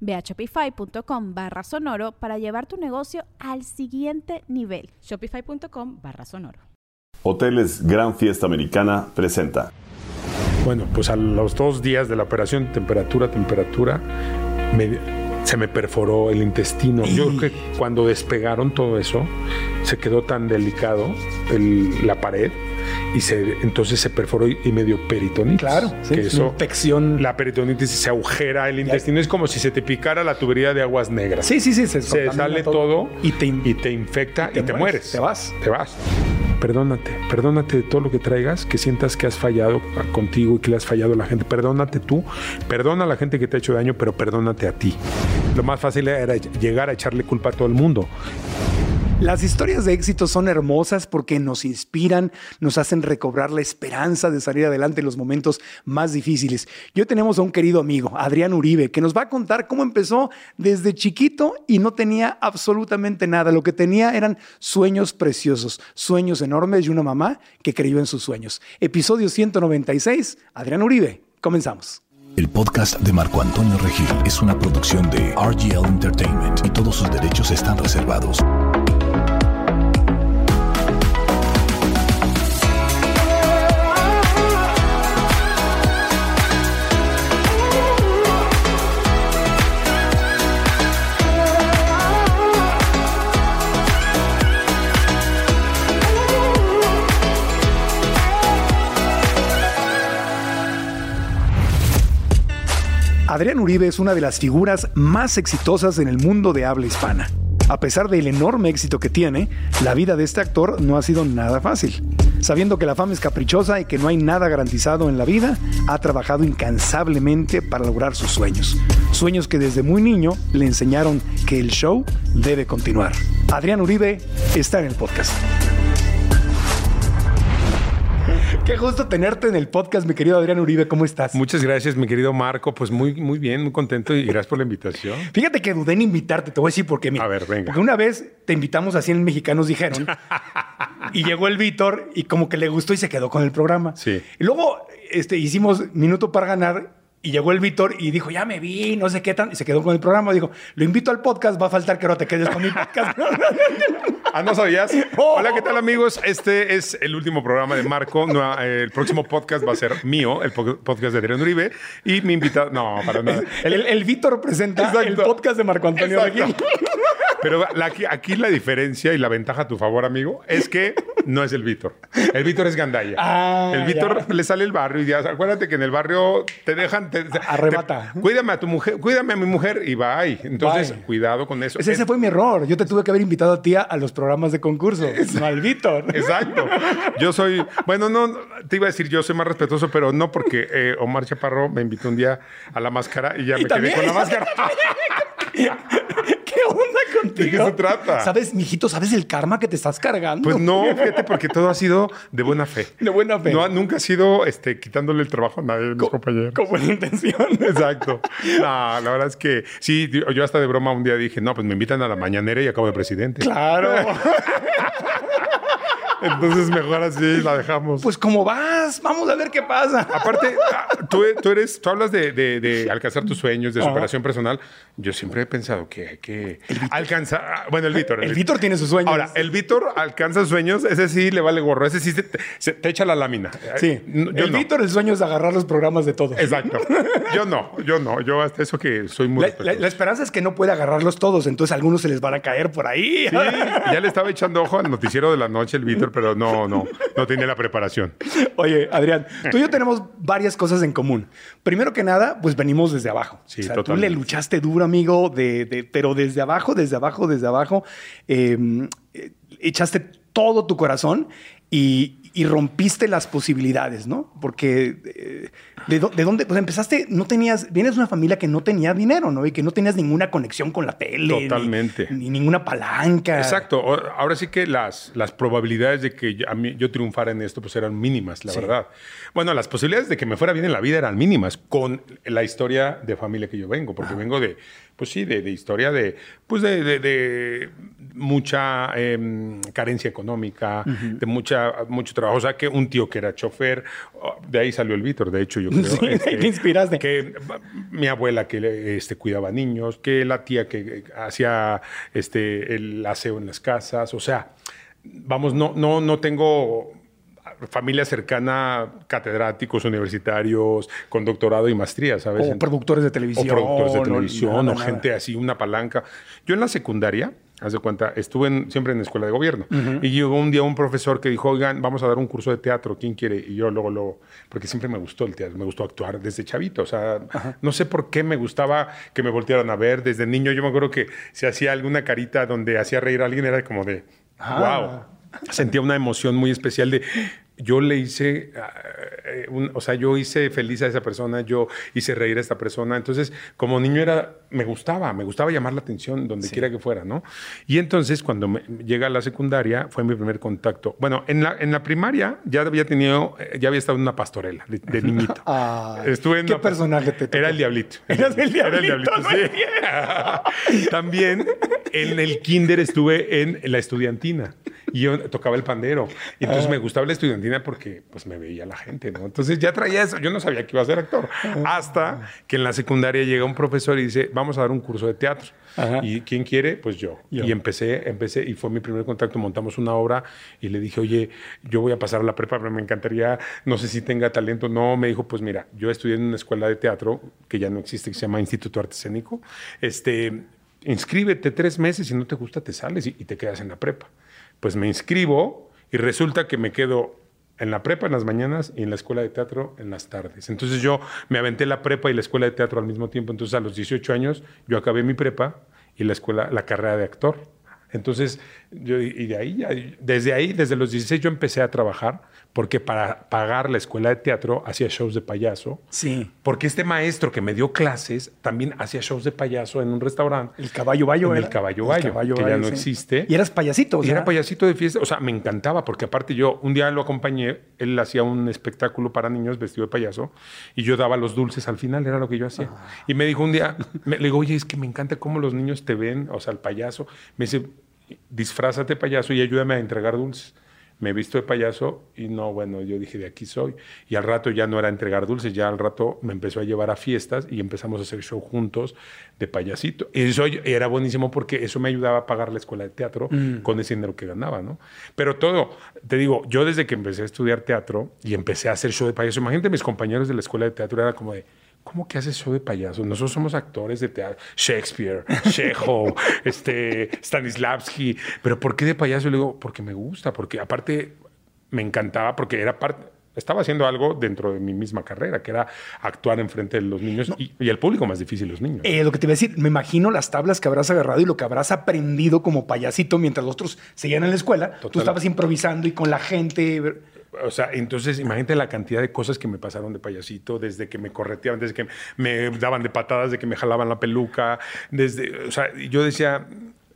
Ve a shopify.com barra sonoro para llevar tu negocio al siguiente nivel. Shopify.com barra sonoro. Hoteles Gran Fiesta Americana presenta. Bueno, pues a los dos días de la operación, temperatura, temperatura, se me perforó el intestino. Yo creo que cuando despegaron todo eso, se quedó tan delicado la pared y se, entonces se perforó y medio peritonitis. Claro, que eso, infección. La peritonitis se agujera el intestino, es como si se te picara la tubería de aguas negras. Sí, sí, sí, se, sale todo, y, te, y te infecta y te, mueres. Te vas. Te vas. Perdónate, perdónate de todo lo que traigas, que sientas que has fallado contigo y que le has fallado a la gente. Perdónate tú, perdona a la gente que te ha hecho daño, pero perdónate a ti. Lo más fácil era llegar a echarle culpa a todo el mundo. Las historias de éxito son hermosas porque nos inspiran, nos hacen recobrar la esperanza de salir adelante en los momentos más difíciles. Yo tenemos a un querido amigo, Adrián Uribe, que nos va a contar cómo empezó desde chiquito y no tenía absolutamente nada. Lo que tenía eran sueños preciosos, sueños enormes y una mamá que creyó en sus sueños. Episodio 196, Adrián Uribe. Comenzamos. El podcast de Marco Antonio Regil es una producción de RGL Entertainment y todos sus derechos están reservados. Adrián Uribe es una de las figuras más exitosas en el mundo de habla hispana. A pesar del enorme éxito que tiene, la vida de este actor no ha sido nada fácil. Sabiendo que la fama es caprichosa y que no hay nada garantizado en la vida, ha trabajado incansablemente para lograr sus sueños. Sueños que desde muy niño le enseñaron que el show debe continuar. Adrián Uribe está en el podcast. Qué gusto tenerte en el podcast, mi querido Adrián Uribe. ¿Cómo estás? Muchas gracias, mi querido Marco. Pues muy, muy bien, muy contento y gracias por la invitación. Fíjate que dudé en invitarte. Te voy a decir por qué. a ver, venga. Porque una vez te invitamos así en Mexicanos Dijeron y llegó el Víctor y como que le gustó y se quedó con el programa. Sí. Y luego este, hicimos Minuto para Ganar y llegó el Víctor y dijo, ya me vi, no sé qué tan. Y se quedó con el programa. Dijo, lo invito al podcast, va a faltar que ahora te quedes con mi podcast. ah, ¿no sabías? Hola, ¿qué tal, amigos? Este es el último programa de Marco. el próximo podcast va a ser mío, el podcast de Adrián Uribe. Y mi invitado. No, para nada. El, Víctor presenta el podcast de Marco Antonio Pero aquí, la diferencia y la ventaja a tu favor, amigo, es que no es el Víctor. El Víctor es Gandaya. Ah, el Víctor le sale el barrio y ya, acuérdate que en el barrio te dejan. Te, Arrebata. cuídame a tu mujer, cuídame a mi mujer y bye. Entonces, cuidado con eso. Ese, fue mi error. Yo te tuve que haber invitado a ti a los programas de concurso, no al Víctor. Exacto. Yo soy, bueno, no, te iba a decir, yo soy más respetuoso, pero no porque eh, Omar Chaparro me invitó un día a la máscara y ya me quedé con la máscara. ¿Qué onda? ¿De qué se trata? ¿Sabes, mijito, sabes el karma que te estás cargando? Pues no, fíjate, porque todo ha sido de buena fe. De buena fe. No, nunca ha sido este, quitándole el trabajo a nadie de mis compañeros. Con buena intención. Exacto. No, la verdad es que sí, yo hasta de broma un día dije, no, pues me invitan a la mañanera y acabo de presidente. Claro. Entonces mejor así la dejamos. Pues como vas, vamos a ver qué pasa. Aparte, ah, tú, eres, tú hablas de, alcanzar tus sueños, de superación personal. Yo siempre he pensado que hay que alcanzar. Ah, bueno, el Víctor. El, Víctor tiene sus sueños. Ahora, el Víctor alcanza sueños, ese sí le vale gorro, ese sí se, te echa la lámina. Sí. el Víctor, el sueño es agarrar los programas de todos. Exacto. Yo no, yo no. Yo hasta eso que soy muy. La, la, esperanza es que no puede agarrarlos todos, entonces algunos se les van a caer por ahí. Sí, ya le estaba echando ojo al noticiero de la noche el Víctor Pero no, no, no tenía la preparación. Oye, Adrián, tú y yo tenemos varias cosas en común. Primero que nada, pues venimos desde abajo. Sí, o sea, tú le luchaste duro, amigo, de, de- pero desde abajo, desde abajo, desde abajo, eh, echaste todo tu corazón y, y rompiste las posibilidades, ¿no? Porque eh, de, dó- de dónde, pues empezaste, no tenías, vienes de una familia que no tenía dinero, ¿no? Y que no tenías ninguna conexión con la tele. Totalmente. Ni, ninguna palanca. Exacto. Ahora sí que las, las probabilidades de que yo, a mí- yo triunfara en esto pues eran mínimas, la Sí. verdad. Bueno, las posibilidades de que me fuera bien en la vida eran mínimas con la historia de familia que yo vengo, porque vengo de, pues sí, de, de historia de, pues de, de- de mucha em, carencia económica, de mucha, mucho trabajo. O sea, que un tío que era chofer, oh, de ahí salió el Víctor, de hecho, yo creo. Sí, te inspiraste. Que mi abuela que este, cuidaba niños, que la tía que hacía este, el aseo en las casas. O sea, vamos, no, no, no tengo familia cercana, catedráticos universitarios, con doctorado y maestría, ¿sabes? O productores de televisión. O productores de televisión, nada, o nada. gente así, una palanca. Yo en la secundaria, haz de cuenta, estuve en- siempre en escuela de gobierno. Y llegó un día un profesor que dijo, oigan, vamos a dar un curso de teatro, ¿quién quiere? Y yo luego, luego, porque siempre me gustó el teatro, me gustó actuar desde chavito. O sea, no sé por qué me gustaba que me voltearan a ver. Desde niño yo me acuerdo que si hacía alguna carita donde hacía reír a alguien era como de, Ah. wow. Sentía una emoción muy especial de yo le hice, ah, eh, un- o sea, yo hice feliz a esa persona, yo hice reír a esta persona. Entonces, como niño era, me gustaba, me gustaba llamar la atención donde quiera que fuera, ¿no? Y entonces, cuando me, llega a la secundaria, fue mi primer contacto. Bueno, en la, en la primaria ya había tenido, eh, ya había estado en una pastorela de, de niñito. Ah, Estuve en ¿qué personaje te tocó? Era el diablito. Eras el Era diablito, no sí. También en el kinder estuve en la estudiantina y yo tocaba el pandero. Y entonces Ah. me gustaba la estudiantina porque pues me veía la gente, ¿no? Entonces ya traía eso. Yo no sabía que iba a ser actor. Hasta que en la secundaria llega un profesor y dice, vamos a dar un curso de teatro. Ajá. ¿Y quién quiere? Pues yo. Yo. Y empecé, empecé y fue mi primer contacto. Montamos una obra y le dije, oye, yo voy a pasar a la prepa, pero me encantaría, no sé si tenga talento. No, me dijo, pues mira, yo estudié en una escuela de teatro que ya no existe, que se llama Instituto Arte Escénico. Este, inscríbete tres meses, si no te gusta te sales y, y te quedas en la prepa. Pues me inscribo y resulta que me quedo en la prepa en las mañanas y en la escuela de teatro en las tardes. Entonces yo me aventé la prepa y la escuela de teatro al mismo tiempo. Entonces a los 18 años yo acabé mi prepa y la escuela, la carrera de actor. Entonces, yo, y de ahí, desde ahí, desde los 16 yo empecé a trabajar porque para pagar la escuela de teatro hacía shows de payaso. Sí. Porque este maestro que me dio clases también hacía shows de payaso en un restaurante. El caballo bayo. En el caballo bayo, que ya no existe. Y eras payasito. o Y era payasito de fiesta, o sea, me encantaba porque aparte yo un día lo acompañé, él hacía un espectáculo para niños vestido de payaso y yo daba los dulces al final, era lo que yo hacía. Y me dijo un día, me, le digo, oye, es que me encanta cómo los niños te ven, o sea, el payaso. Me dice, disfrázate payaso y ayúdame a entregar dulces. Me he visto de payaso y no, bueno, yo dije, de aquí soy. Y al rato ya no era entregar dulces, ya al rato me empezó a llevar a fiestas y empezamos a hacer show juntos de payasito. Y eso era buenísimo porque eso me ayudaba a pagar la escuela de teatro con ese dinero que ganaba, ¿no? Pero todo, te digo, yo desde que empecé a estudiar teatro y empecé a hacer show de payaso, imagínate mis compañeros de la escuela de teatro, era como de, ¿Cómo que haces show de payaso? Nosotros somos actores de teatro. Shakespeare, Chekhov, este, Stanislavski. ¿Pero por qué de payaso? Y le digo, porque me gusta, porque aparte me encantaba, porque era parte... Estaba haciendo algo dentro de mi misma carrera, que era actuar enfrente de los niños y, y el público más difícil, los niños. Eh, lo que te iba a decir, me imagino las tablas que habrás agarrado y lo que habrás aprendido como payasito mientras los otros seguían en la escuela. Tú estabas improvisando y con la gente. O sea, entonces imagínate la cantidad de cosas que me pasaron de payasito, desde que me correteaban, desde que me daban de patadas, de que me jalaban la peluca, desde, o sea, yo decía,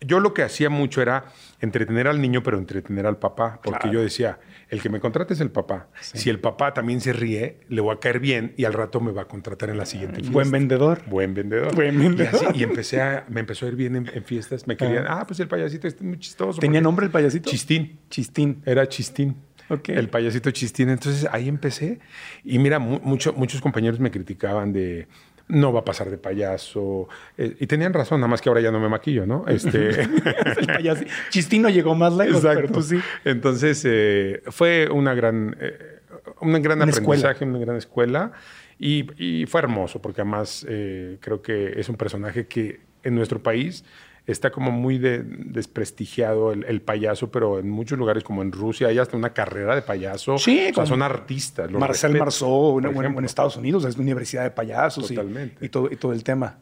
yo lo que hacía mucho era entretener al niño, pero entretener al papá, porque Claro. yo decía, el que me contrate es el papá. Si el papá también se ríe, le voy a caer bien y al rato me va a contratar en la siguiente fiesta. Buen vendedor. Buen vendedor. Buen vendedor. Y, así- y empecé a, me empezó a ir bien en, en fiestas. Me querían, ah, pues el payasito es muy chistoso. ¿Tenía nombre el payasito? Chistín. Chistín. Era Chistín. Ok. El payasito Chistín. Entonces ahí empecé. Y mira, mu- mucho- muchos compañeros me criticaban de no va a pasar de payaso. Eh, y tenían razón, nada más que ahora ya no me maquillo, ¿no? Este. El payaso. Chistín no llegó más lejos, pero tú sí. Entonces eh, fue una gran, eh, un gran Una escuela. aprendizaje, una gran escuela. Y, y fue hermoso, porque además eh, creo que es un personaje que en nuestro país está como muy de- desprestigiado el, el payaso, pero en muchos lugares, como en Rusia, hay hasta una carrera de payaso. Sí, o sea, son artistas. Marcel respeto, Marceau, en, en- ejemplo. en Estados Unidos, es la Universidad de Payasos y- Totalmente. Mm. y, todo, y todo el tema.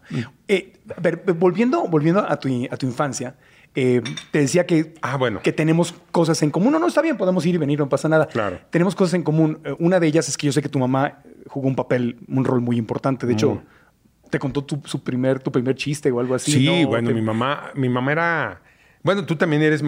Eh, a ver, volviendo, volviendo a, tu, a tu infancia, eh, te decía que, Ah, bueno. que tenemos cosas en común. No, no, está bien, podemos ir y venir, no pasa nada. Claro. Tenemos cosas en común. Eh, Una de ellas es que yo sé que tu mamá jugó un papel, un rol muy importante. De hecho, te contó tu, su primer, tu primer chiste o algo así. Sí, ¿no? bueno, Te- mi mamá, mi mamá era. Bueno, tú también eres,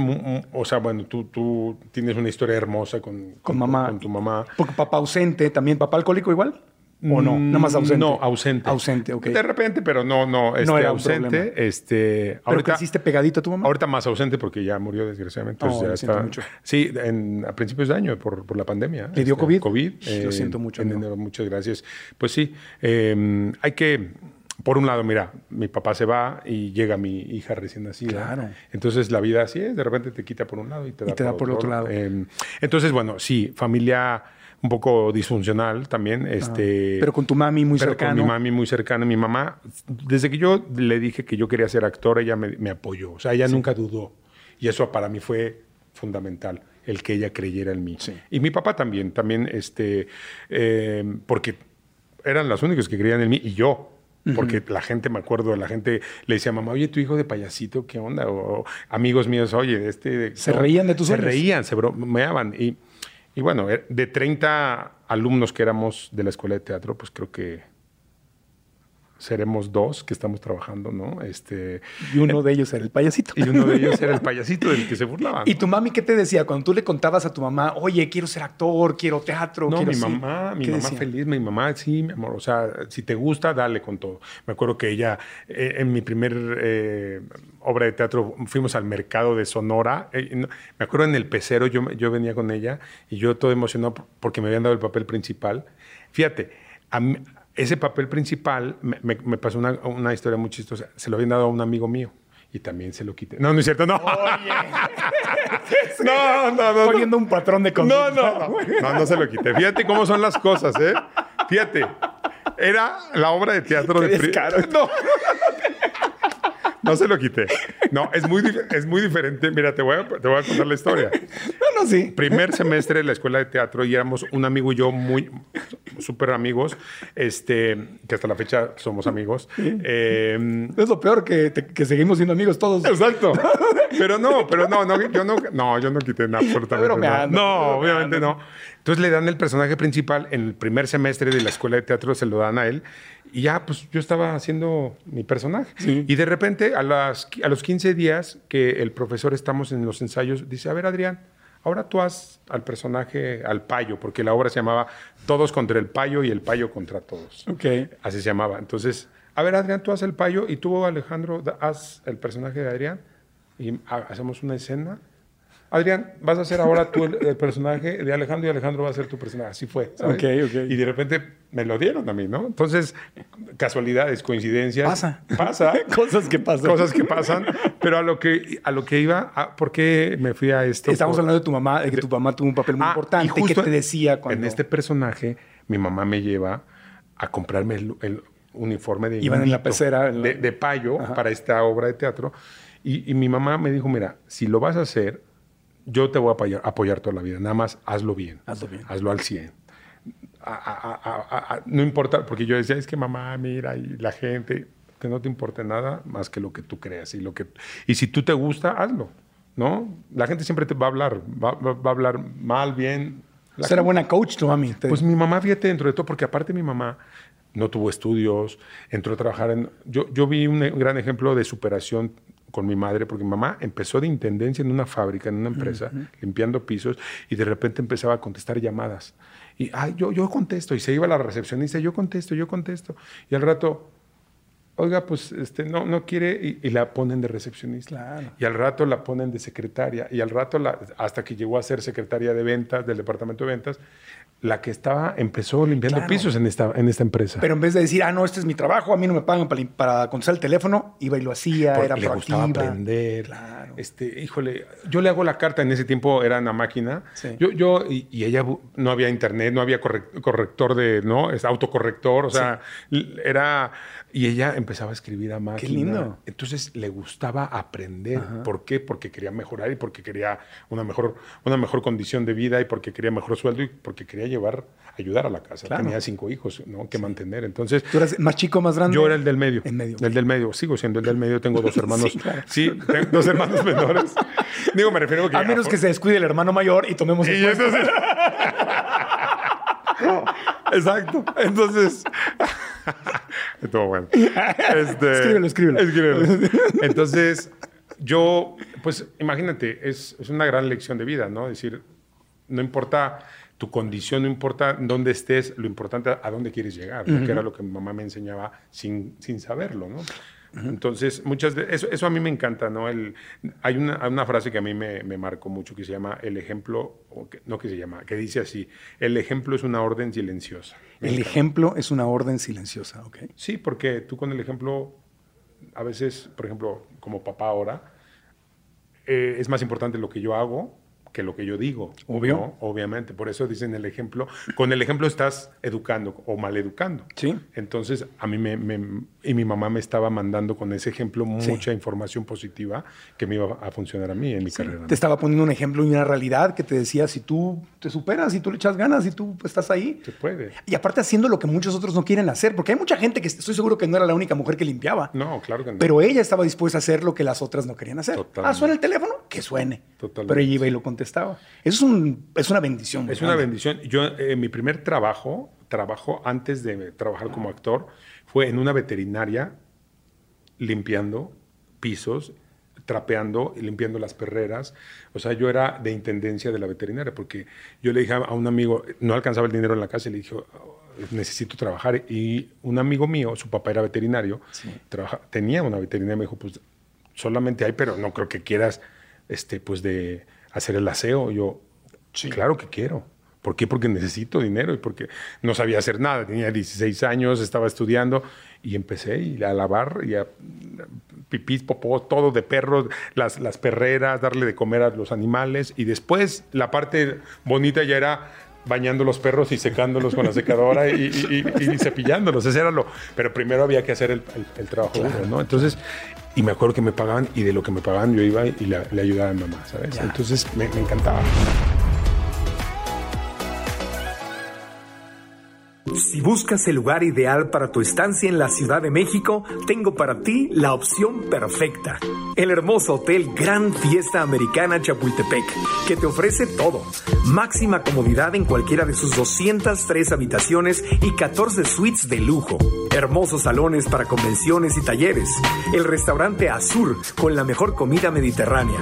o sea, bueno, tú, tú tienes una historia hermosa con, Con mamá. Con tu mamá. Porque papá ausente, también papá alcohólico igual. ¿O no? Nada más ausente. Mm, No, ausente. Ausente, ok. De repente, pero no, no, este, era un ausente. problema. Este, ¿Pero creciste pegadito a tu mamá? Ahorita más ausente porque ya murió desgraciadamente. Oh, lo siento está- mucho. Sí, en- a principios de año por, por la pandemia. ¿Le dio COVID? COVID. Lo siento mucho, en enero. muchas gracias. Pues sí, eh, hay que, por un lado, mira, mi papá se va y llega mi hija recién nacida. Claro. Entonces la vida así es, de repente te quita por un lado y te da, Y te da por el otro lado. Eh, entonces, bueno, sí, familia un poco disfuncional también. Este, Pero con tu mami muy pero cercano. Con mi mami muy cercana. Mi mamá, desde que yo le dije que yo quería ser actor, ella me, me apoyó. O sea, ella nunca dudó. Y eso para mí fue fundamental, el que ella creyera en mí. Sí. Y mi papá también, también, este, eh, porque eran los únicos que creían en mí y yo. Porque la gente, me acuerdo, la gente le decía, mamá, oye, tu hijo de payasito, ¿qué onda? O, o amigos míos, oye, este... Se reían de tus Se reían, se bromeaban. Y, y bueno, eh, de 30 alumnos que éramos de la escuela de teatro, pues creo que seremos dos que estamos trabajando, ¿no? Este, Y uno de ellos era el payasito. y uno de ellos era el payasito del que se burlaban. ¿Y tu mami qué te decía cuando tú le contabas a tu mamá, oye, quiero ser actor, quiero teatro? No, quiero mi así"? mamá, mi ¿Qué mamá decía? feliz, mi mamá, sí, mi amor. O sea, si te gusta, dale con todo. Me acuerdo que ella, eh, en mi primer eh, obra de teatro, fuimos al mercado de Sonora. eh, no- me acuerdo en el pecero, yo, yo venía con ella y yo todo emocionado por- porque me habían dado el papel principal. Fíjate, a mí- ese papel principal me, me- me pasó una, una historia muy chistosa. Se lo habían dado a un amigo mío. Y también se lo quité. No, no es cierto, no. no, no, no. no. Poniendo un patrón de conducta. no, no. No, no se lo quité. Fíjate cómo son las cosas, ¿eh? Fíjate. Era la obra de teatro Qué de descaro. No. No se lo quité. No, es muy, es muy diferente. Mira, te voy, a, te voy a contar la historia. No, no, sí. Primer semestre de la escuela de teatro y éramos un amigo y yo muy súper amigos, este, que hasta la fecha somos amigos. Eh, Es lo peor que, te- que seguimos siendo amigos todos. Exacto. Pero no, pero no, no, yo no, no, yo no quité nada absolutamente. Estoy bromeando, no, obviamente no. Entonces le dan el personaje principal en el primer semestre de la escuela de teatro, se lo dan a él. Y ya, pues yo estaba haciendo mi personaje. Y de repente, a, las, a los 15 días que el profesor estamos en los ensayos, dice, a ver, Adrián, ahora tú haz al personaje, al payo, porque la obra se llamaba Todos contra el payo y el payo contra todos. Ok. Así se llamaba. Entonces, a ver, Adrián, tú haz el payo y tú, Alejandro, haz el personaje de Adrián y ha- hacemos una escena. Adrián, vas a hacer ahora tú el, el personaje de Alejandro y Alejandro va a ser tu personaje. Así fue. ¿sabes? Ok, ok. Y de repente me lo dieron a mí, ¿no? Entonces, casualidades, coincidencias. Pasa. Pasa. Cosas que pasan. Cosas que pasan. Pero a lo que, a lo que iba, a- ¿por qué me fui a esto? Estamos Por- hablando de tu mamá, de que tu mamá tuvo un papel muy Ah, importante. y justo ¿Qué te decía cuando En este personaje, mi mamá me lleva a comprarme el, el uniforme de Iban en la pecera, en la- de, de payo para esta obra de teatro. Y, y mi mamá me dijo, mira, si lo vas a hacer, yo te voy a apoyar, apoyar toda la vida. Nada más hazlo bien. Hazlo bien. Hazlo al 100. A- a- a- a- a- no importa, porque yo decía, es que mamá, mira, y la gente, que no te importe nada más que lo que tú creas. Y, lo que, y si tú te gusta, hazlo. ¿No? La gente siempre te va a hablar, va, va- va a hablar mal, bien. La era buena coach tu mami. Te- pues mi mamá, fíjate, dentro de todo, porque aparte mi mamá no tuvo estudios, entró a trabajar en... Yo, yo vi un gran ejemplo de superación con mi madre, porque mi mamá empezó de intendencia en una fábrica, en una empresa, limpiando pisos, y de repente empezaba a contestar llamadas. Y, ay, yo, yo contesto, y se iba a la recepcionista, yo contesto, yo contesto. Y al rato, oiga, pues este, no, no quiere, y, y la ponen de recepcionista. Claro. Y al rato la ponen de secretaria, y al rato, la- hasta que llegó a ser secretaria de ventas del departamento de ventas, la que estaba, empezó limpiando Claro. pisos en esta, en esta empresa. Pero en vez de decir, ah, no, este es mi trabajo, a mí no me pagan para, contestar el teléfono, iba y lo hacía, Porque era le gustaba proactiva. aprender. Claro. Este, híjole, yo le hago la carta, en ese tiempo era una máquina. Sí. Yo, yo y, y ella no había internet, no había correc- corrector de, ¿no? Es autocorrector, o sea, era Y ella empezaba a escribir a máquina. lindo. Entonces le gustaba aprender. ¿Por qué? Porque quería mejorar y porque quería una mejor, una mejor condición de vida y porque quería mejor sueldo y porque quería llevar, ayudar a la casa. Claro. Tenía cinco hijos ¿no? que mantener. Entonces, ¿Tú eras más chico, más grande? yo era el del medio. En medio. El del medio. Sigo siendo el del medio. Tengo dos hermanos. Sí, claro. Sí, tengo dos hermanos menores. Digo, me refiero a que... A menos que se descuide el hermano mayor y tomemos el Y entonces... Exacto. Entonces... Estuvo bueno. Este, Escríbelo, escríbelo. escríbelo. Entonces, yo, pues imagínate, es, es una gran lección de vida, ¿no? Es decir, no importa tu condición, no importa dónde estés, lo importante a dónde quieres llegar, ¿no? que era lo que mi mamá me enseñaba sin, sin saberlo, ¿no? Entonces, muchas de eso, eso a mí me encanta, ¿no? El, hay, una, hay una frase que a mí me, me marcó mucho que se llama el ejemplo, o que, no que se llama, que dice así, el ejemplo es una orden silenciosa. Me El encanta. ejemplo es una orden silenciosa, ¿ok? Sí, porque tú con el ejemplo, a veces, por ejemplo, como papá ahora, eh, es más importante lo que yo hago que lo que yo digo. Obvio. ¿no? Obviamente. Por eso dicen el ejemplo. Con el ejemplo estás educando o maleducando. Sí. Entonces, a mí me, me- y mi mamá me estaba mandando con ese ejemplo mucha información positiva que me iba a funcionar a mí en mi carrera. Te estaba poniendo un ejemplo y una realidad que te decía, si tú te superas, si tú le echas ganas, si tú pues, estás ahí. Se puede. Y aparte haciendo lo que muchos otros no quieren hacer, porque hay mucha gente que estoy seguro que no era la única mujer que limpiaba. No, claro que no. Pero ella estaba dispuesta a hacer lo que las otras no querían hacer. Totalmente. Ah, suena el teléfono, que suene. Totalmente. Pero ella iba y lo contestaba. Eso es, un, es una bendición. Es una grande. bendición. Yo, eh, mi primer trabajo, trabajo antes de trabajar como actor, fue en una veterinaria limpiando pisos, trapeando y limpiando las perreras. O sea, yo era de intendencia de la veterinaria porque yo le dije a un amigo, no alcanzaba el dinero en la casa y le dije, "Oh, necesito trabajar. Y un amigo mío, su papá era veterinario, trabaja- tenía una veterinaria, me dijo, pues solamente hay, pero no creo que quieras, este, pues de hacer el aseo. Yo, claro que quiero. ¿Por qué? Porque necesito dinero y porque no sabía hacer nada. Tenía 16 años, estaba estudiando y empecé y a lavar y a pipí, popó, todo de perros, las, las perreras, darle de comer a los animales. Y después la parte bonita ya era bañando los perros y secándolos con la secadora y, y- y- y cepillándolos. Ese era lo. Pero primero había que hacer el, el- el trabajo duro, ¿no? Entonces, y me acuerdo que me pagaban y de lo que me pagaban yo iba y le, le ayudaba a mi mamá, ¿sabes? Entonces me, me encantaba. Si buscas el lugar ideal para tu estancia en la Ciudad de México, tengo para ti la opción perfecta. El hermoso hotel Gran Fiesta Americana Chapultepec, que te ofrece todo. Máxima comodidad en cualquiera de sus 203 habitaciones y 14 suites de lujo. Hermosos salones para convenciones y talleres. El restaurante Azur con la mejor comida mediterránea.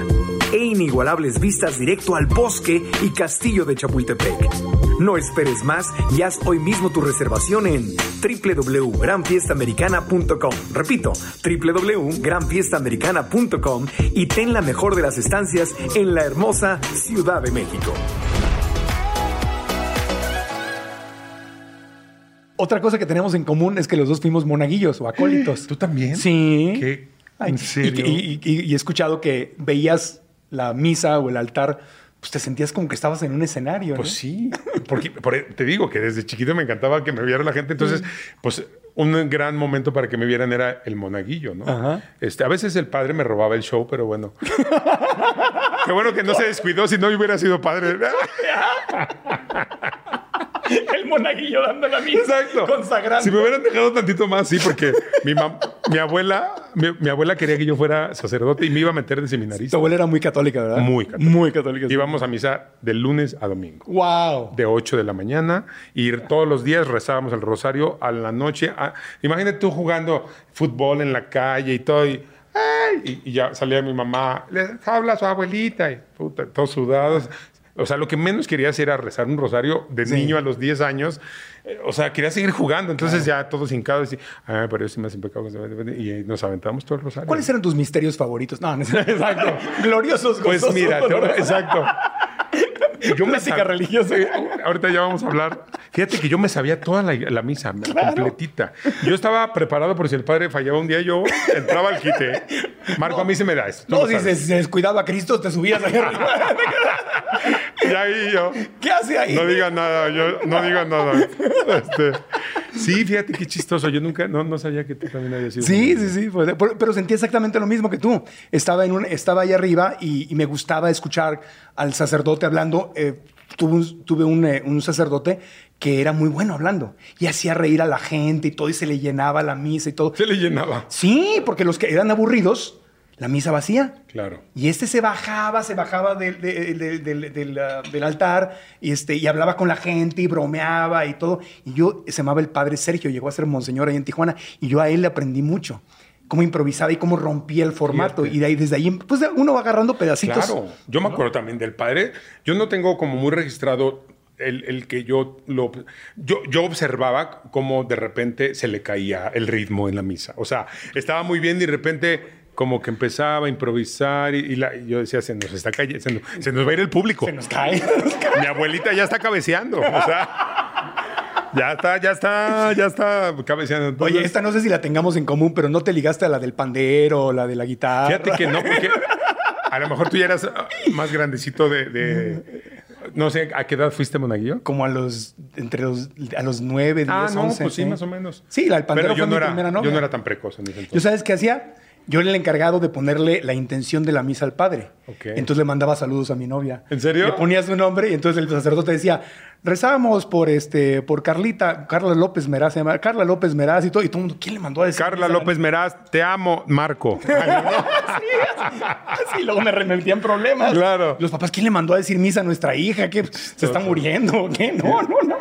E inigualables vistas directo al bosque y castillo de Chapultepec. No esperes más y haz hoy mismo tu reservación en www.granfiestamericana.com. Repito, www.granfiestamericana.com y ten la mejor de las estancias en la hermosa Ciudad de México. Otra cosa que tenemos en común es que los dos fuimos monaguillos o acólitos. ¿Tú también? Sí. ¿Qué? Ay, ¿En y- serio? Y, y- y he escuchado que veías la misa o el altar, pues te sentías como que estabas en un escenario. Pues ¿no? sí, porque por- e, te digo que desde chiquito me encantaba que me viera la gente, entonces, pues un gran momento para que me vieran era el monaguillo, ¿no? Ajá. Este, a veces el padre me robaba el show, pero bueno. Qué bueno que no se descuidó, si no hubiera sido padre. El monaguillo dando la misa. Exacto. Consagrando. Si me hubieran dejado tantito más, sí, porque mi, mam- mi abuela, mi, mi abuela quería que yo fuera sacerdote y me iba a meter de Tu seminarista. abuela era muy católica, ¿verdad? Muy católica. Muy católica. Íbamos a misa de lunes a domingo. Wow. de 8 de la mañana y todos los días rezábamos el rosario a la noche. Ah, imagínate tú jugando fútbol en la calle y todo. Y, ¡ay! y- y ya salía mi mamá, les habla a su abuelita, y puta, todos sudados. O sea, lo que menos quería hacer era rezar un rosario de niño a los 10 años. Eh, O sea, quería seguir jugando. Entonces ya todos hincados y, ah, pero yo sí más. Y nos aventamos todo el rosario. ¿Cuáles eran tus misterios favoritos? No, no exacto. Gloriosos, Pues gozosos, mira, te- dolorosos. exacto. Yo me religiosa. Ahorita ya vamos a hablar. Fíjate que yo me sabía toda la, la misa, completita. Yo estaba preparado por si el padre fallaba un día, yo entraba al quite. Marco, a mí se me da eso. No, si se, descuidaba a Cristo, te subías ahí arriba. Y ahí yo, ¿Qué hace ahí? no digan nada, yo no digan nada. Este, Sí, fíjate qué chistoso. Yo nunca, no, no sabía que tú también habías sido. Sí, sí, sí. pues, pero sentí exactamente lo mismo que tú. Estaba, en un, estaba ahí arriba y, y me gustaba escuchar al sacerdote hablando. Eh, tuve un, eh, un sacerdote que era muy bueno hablando y hacía reír a la gente y todo y se le llenaba la misa y todo. Se le llenaba. Sí, porque los que eran aburridos, la misa vacía. Claro. Y este se bajaba, se bajaba del, del- del- del- del, del altar y, este, y hablaba con la gente y bromeaba y todo. Y yo, se llamaba el padre Sergio, llegó a ser monseñor ahí en Tijuana y yo a él le aprendí mucho. Cómo improvisaba y cómo rompía el formato. Fíjate. Y de ahí, desde ahí, pues uno va agarrando pedacitos. Claro, yo me acuerdo también del padre. Yo no tengo como muy registrado el, el que yo lo. Yo, yo observaba cómo de repente se le caía el ritmo en la misa. O sea, estaba muy bien y de repente. Como que empezaba a improvisar y, y la- y yo decía, se nos está cayendo, se nos, se nos va a ir el público. Se nos cae. Mi abuelita ya está cabeceando. O sea, ya está, ya está, ya está cabeceando. Entonces, Oye, esta no sé si la tengamos en común, pero no te ligaste a la del pandero o la de la guitarra. Fíjate que no, porque a lo mejor tú ya eras más grandecito de, de- No sé, ¿a qué edad fuiste monaguillo? Como a los, entre los, a los nueve, diez, Ah, no, once, pues sí, más o menos. Sí, la del pandero Pero yo fue no, mi era, primera novia. yo no era tan precoz en ese ¿Yo entonces. sabes qué hacía? Yo era el encargado de ponerle la intención de la misa al padre. Ok. Entonces le mandaba saludos a mi novia. ¿En serio? Le ponía su nombre y entonces el sacerdote decía, rezábamos por este, por Carlita, Carla López Meraz, se llama Carla López Meraz y todo. Y todo el mundo, ¿quién le mandó a decir? Carla? López Meraz, te amo, Marco. Sí, luego me remetían problemas. Claro. Los papás, ¿quién le mandó a decir misa a nuestra hija? ¿Qué? ¿Se está muriendo? ¿Qué? No, no, no.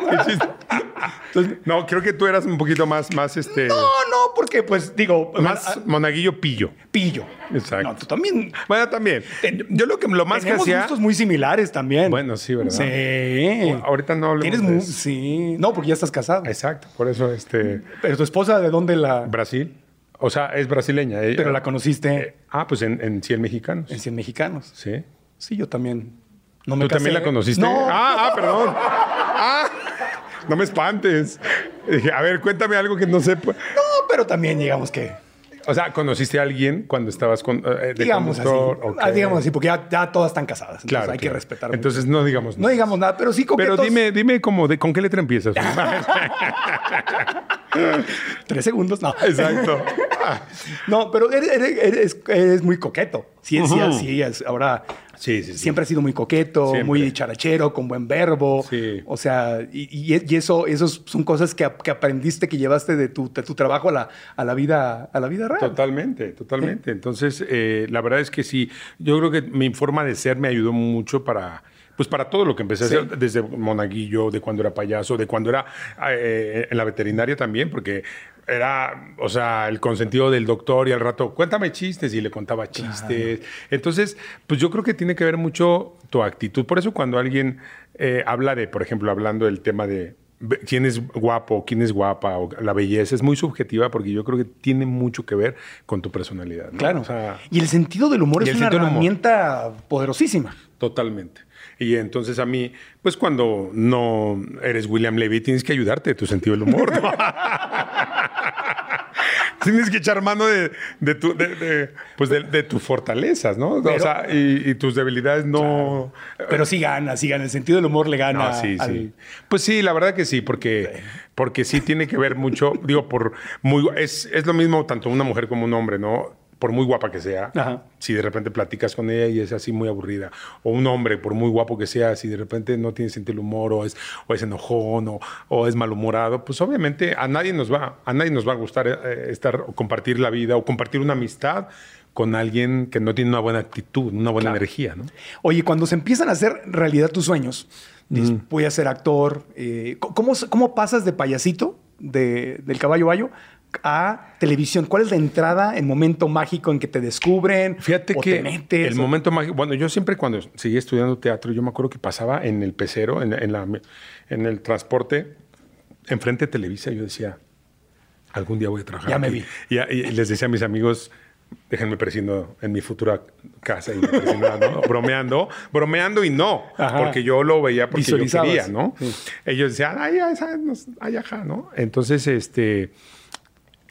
Entonces, no, creo que tú eras un poquito más, más este, no, no, porque pues digo, más ah, monaguillo pillo. pillo. Exacto. No, tú también. Bueno, también. Yo lo que lo más que Tenemos hacía. gustos muy similares también. Bueno, sí, ¿verdad? Sí. Ahorita no hablemos Tienes de eso. Sí. No, porque ya estás casado. Exacto, por eso este Pero tu esposa, ¿de dónde la...? Brasil. O sea, es brasileña. ella. Pero la conociste Ah, pues en, en 100 mexicanos. en 100 mexicanos. Sí. Sí, yo también. No me ¿Tú también la conociste? No. Ah, ah, perdón. Ah, no me espantes. Dije, a ver, cuéntame algo que no sepa. No, pero también digamos que... O sea, ¿conociste a alguien cuando estabas con, eh, de Digamos así. conductor? Ah, digamos así, porque ya, ya todas están casadas. Entonces Claro. hay que respetar. mucho. Entonces no digamos no nada. digamos nada, pero sí Pero coquetos. dime, dime como de, ¿con qué letra empiezas? Tres segundos, no. Exacto. No, pero eres, eres- eres- eres muy coqueto. Sí, sí, sí. es- ahora, Sí, sí, sí. siempre has sido muy coqueto, Siempre. muy dicharachero, con buen verbo. Sí. O sea, y, y- y eso, esos son cosas que, que aprendiste, que llevaste de tu, de tu trabajo a la, a la vida, a la vida real. Totalmente, totalmente. Entonces, eh, la verdad es que sí, yo creo que mi forma de ser me ayudó mucho para, pues para todo lo que empecé Sí. a hacer, desde monaguillo, de cuando era payaso, de cuando era eh, en la veterinaria también, porque era, o sea, el consentido del doctor y al rato, cuéntame chistes y le contaba chistes. Entonces, pues yo creo que tiene que ver mucho tu actitud. Por eso cuando alguien eh, habla de, por ejemplo, hablando del tema de quién es guapo, quién es guapa, o la belleza, es muy subjetiva porque yo creo que tiene mucho que ver con tu personalidad. ¿no? Claro. O sea, y el sentido del humor es una herramienta poderosísima. totalmente. Y entonces a mí, pues cuando no eres William Levy, tienes que ayudarte de tu sentido del humor. ¿no? tienes que echar mano de, de tu, de, de- pues de, tus fortalezas, ¿no? o sea, y, y tus debilidades no... Pero sí gana, sí gana. El sentido del humor le gana. No, sí, al- sí. Pues sí, la verdad que sí, porque, porque sí tiene que ver mucho, digo, por muy es, es lo mismo tanto una mujer como un hombre, ¿no? Por muy guapa que sea, Ajá. si de repente platicas con ella y es así muy aburrida, o un hombre, por muy guapo que sea, si de repente no tiene sentido del humor, o es, o es enojón, o, o es malhumorado, pues obviamente a nadie nos va, a nadie nos va a gustar eh, estar o compartir la vida o compartir una amistad con alguien que no tiene una buena actitud, una buena energía, ¿no? Oye, cuando se empiezan a hacer realidad tus sueños, dices, voy a ser actor. eh, ¿cómo, ¿Cómo pasas de payasito, de- del caballo bayo, a televisión? ¿Cuál es la entrada, el momento mágico en que te descubren? Fíjate o que te metes, el o- momento mágico, bueno, yo siempre cuando seguía estudiando teatro, yo me acuerdo que pasaba en el pecero, en, en la- en el transporte, enfrente de Televisa, yo decía, algún día voy a trabajar Ya me aquí". vi. Y, y les decía a mis amigos, déjenme presino en mi futura casa y me ¿no? bromeando, bromeando y no, Ajá. porque yo lo veía porque yo quería, ¿no? Sí. Ellos decían, ay, ay, ay, ajá, ¿no? Entonces, este,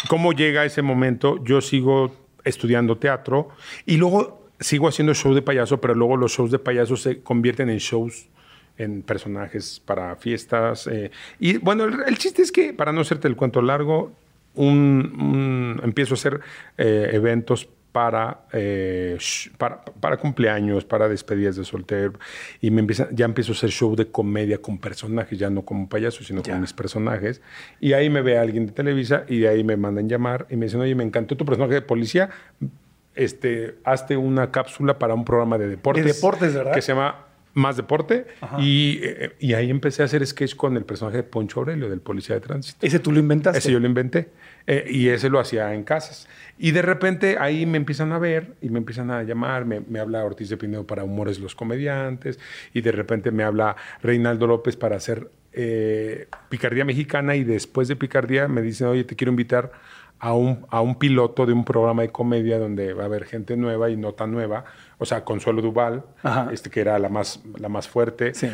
¿Cómo llega ese momento? Yo sigo estudiando teatro y luego sigo haciendo shows de payaso, pero luego los shows de payaso se convierten en shows en personajes para fiestas. eh, y bueno, el, chiste es que, para no hacerte el cuento largo, un, un- empiezo a hacer eh, eventos para, eh, para, para cumpleaños, para despedidas de soltero. Y me empieza, ya empiezo a hacer show de comedia con personajes, ya no como payaso, sino con mis personajes. Y ahí me ve alguien de Televisa y de ahí me mandan llamar y me dicen, oye, me encantó tu personaje de policía. Este, hazte una cápsula para un programa de deportes. De deportes, ¿verdad? Que se llama Más Deporte. Y, eh, y ahí empecé a hacer sketch con el personaje de Poncho Aurelio, del policía de tránsito. Ese tú lo inventaste. Ese yo lo inventé. Eh, y ese lo hacía en casas. Y de repente ahí me empiezan a ver y me empiezan a llamar. Me, me habla Ortiz de Pinedo para Humores los Comediantes. Y de repente me habla Reinaldo López para hacer eh, Picardía Mexicana. Y después de Picardía me dicen, oye, te quiero invitar a un, a un piloto de un programa de comedia donde va a haber gente nueva y no tan nueva. O sea, Consuelo Duval, Ajá. este, que era la más, la más fuerte. Sí.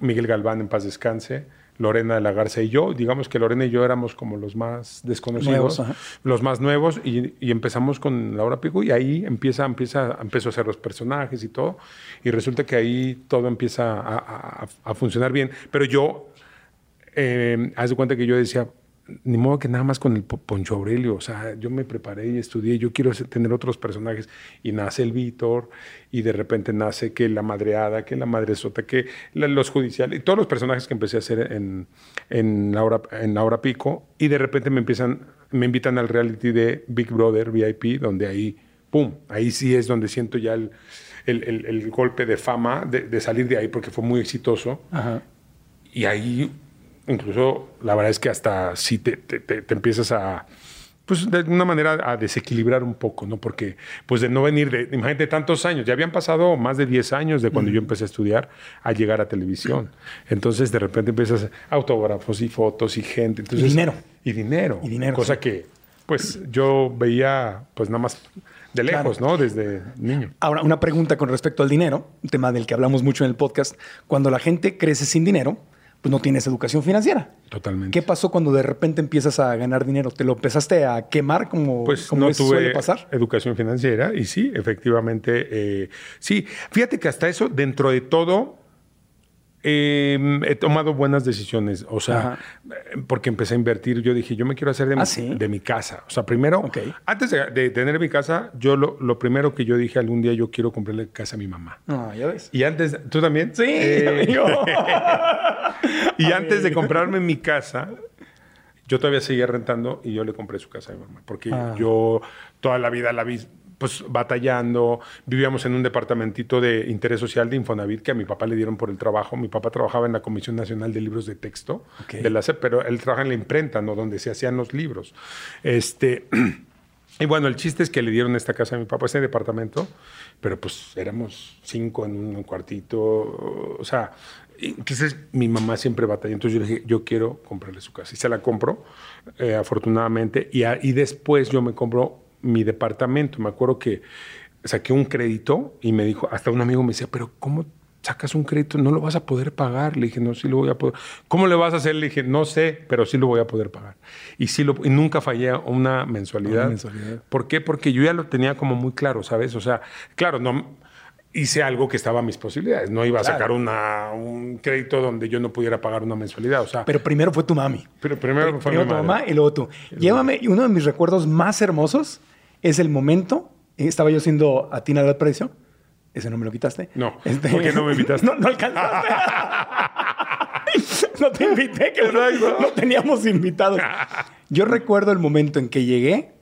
Miguel Galván, en paz descanse. Lorena de la Garza y yo. Digamos que Lorena y yo éramos como los más desconocidos, Nuevos, los más nuevos, y, y empezamos con Laura Pico y ahí empieza, empieza, empezó a hacer los personajes y todo. Y resulta que ahí todo empieza a, a- a funcionar bien. Pero yo, eh, haz de cuenta que yo decía, ni modo que nada más con el Po- Poncho Aurelio, o sea, yo me preparé y estudié, yo quiero tener otros personajes, y nace el Víctor, y de repente nace que la madreada, que la madre sota, que la- los judiciales, y todos los personajes que empecé a hacer en, en, la hora, en la hora pico, y de repente me empiezan, me invitan al reality de Big Brother VIP, donde ahí, pum, ahí sí es donde siento ya el, el- el- el golpe de fama de, de salir de ahí, porque fue muy exitoso. Ajá. Y ahí, incluso, la verdad es que hasta sí te, te- te- te empiezas a, pues de alguna manera a desequilibrar un poco, ¿no? Porque, pues de no venir de, imagínate, tantos años, ya habían pasado más de 10 años de cuando yo empecé a estudiar a llegar a televisión. Entonces, de repente empiezas autógrafos y fotos y gente. Entonces, dinero. Y dinero. Y dinero, Cosa sí. que, pues, yo veía, pues nada más de lejos, ¿no? Desde niño. Ahora, una pregunta con respecto al dinero, un tema del que hablamos mucho en el podcast. Cuando la gente crece sin dinero, pues no tienes educación financiera. Totalmente. ¿Qué pasó cuando de repente empiezas a ganar dinero? ¿Te lo empezaste a quemar como, Pues como no tuve suele pasar? educación financiera y sí, efectivamente, eh, sí. Fíjate que hasta eso, dentro de todo, eh, he tomado buenas decisiones. O sea, Ajá. eh, porque empecé a invertir, yo dije, yo me quiero hacer de, mi, ¿Ah, sí? de mi casa. O sea, primero, antes de, de tener mi casa, yo lo, lo primero que yo dije algún día, yo quiero comprarle casa a mi mamá. No, ya ves. Y antes, ¿tú también? Sí, Eh, amigo. y antes de comprarme mi casa, yo todavía seguía rentando y yo le compré su casa a mi mamá. Porque Ah. yo toda la vida la vi pues batallando. Vivíamos en un departamentito de interés social de Infonavit que a mi papá le dieron por el trabajo. Mi papá trabajaba en la Comisión Nacional de Libros de Texto de la SEP, pero él trabaja en la imprenta, ¿no? Donde se hacían los libros. Este... Y bueno, el chiste es que le dieron esta casa a mi papá, ese departamento, pero pues éramos cinco en un cuartito, o sea, entonces mi mamá siempre batalló, entonces yo le dije, yo quiero comprarle su casa, y se la compro, eh, afortunadamente, y, a- y después yo me compro mi departamento, me acuerdo que saqué un crédito y me dijo, hasta un amigo me decía, pero ¿cómo sacas un crédito? No lo vas a poder pagar. Le dije, no, sí lo voy a poder. ¿Cómo le vas a hacer? Le dije, no sé, pero sí lo voy a poder pagar. Y, sí lo, y nunca fallé una mensualidad. Una mensualidad. ¿Por qué? Porque yo ya lo tenía como muy claro, ¿sabes? O sea, claro, no hice algo que estaba a mis posibilidades. No iba a Claro. sacar una, un crédito donde yo no pudiera pagar una mensualidad. O sea, Pero primero fue tu mami. pero primero fue Primero mi tu mamá y luego tú. Llévame, y uno de mis recuerdos más hermosos es el momento, estaba yo siendo a Tina del Precio, ese no me lo quitaste. No, ¿por qué no me invitaste? no, no alcanzaste. no te invité, que no, no teníamos invitados. Yo recuerdo el momento en que llegué,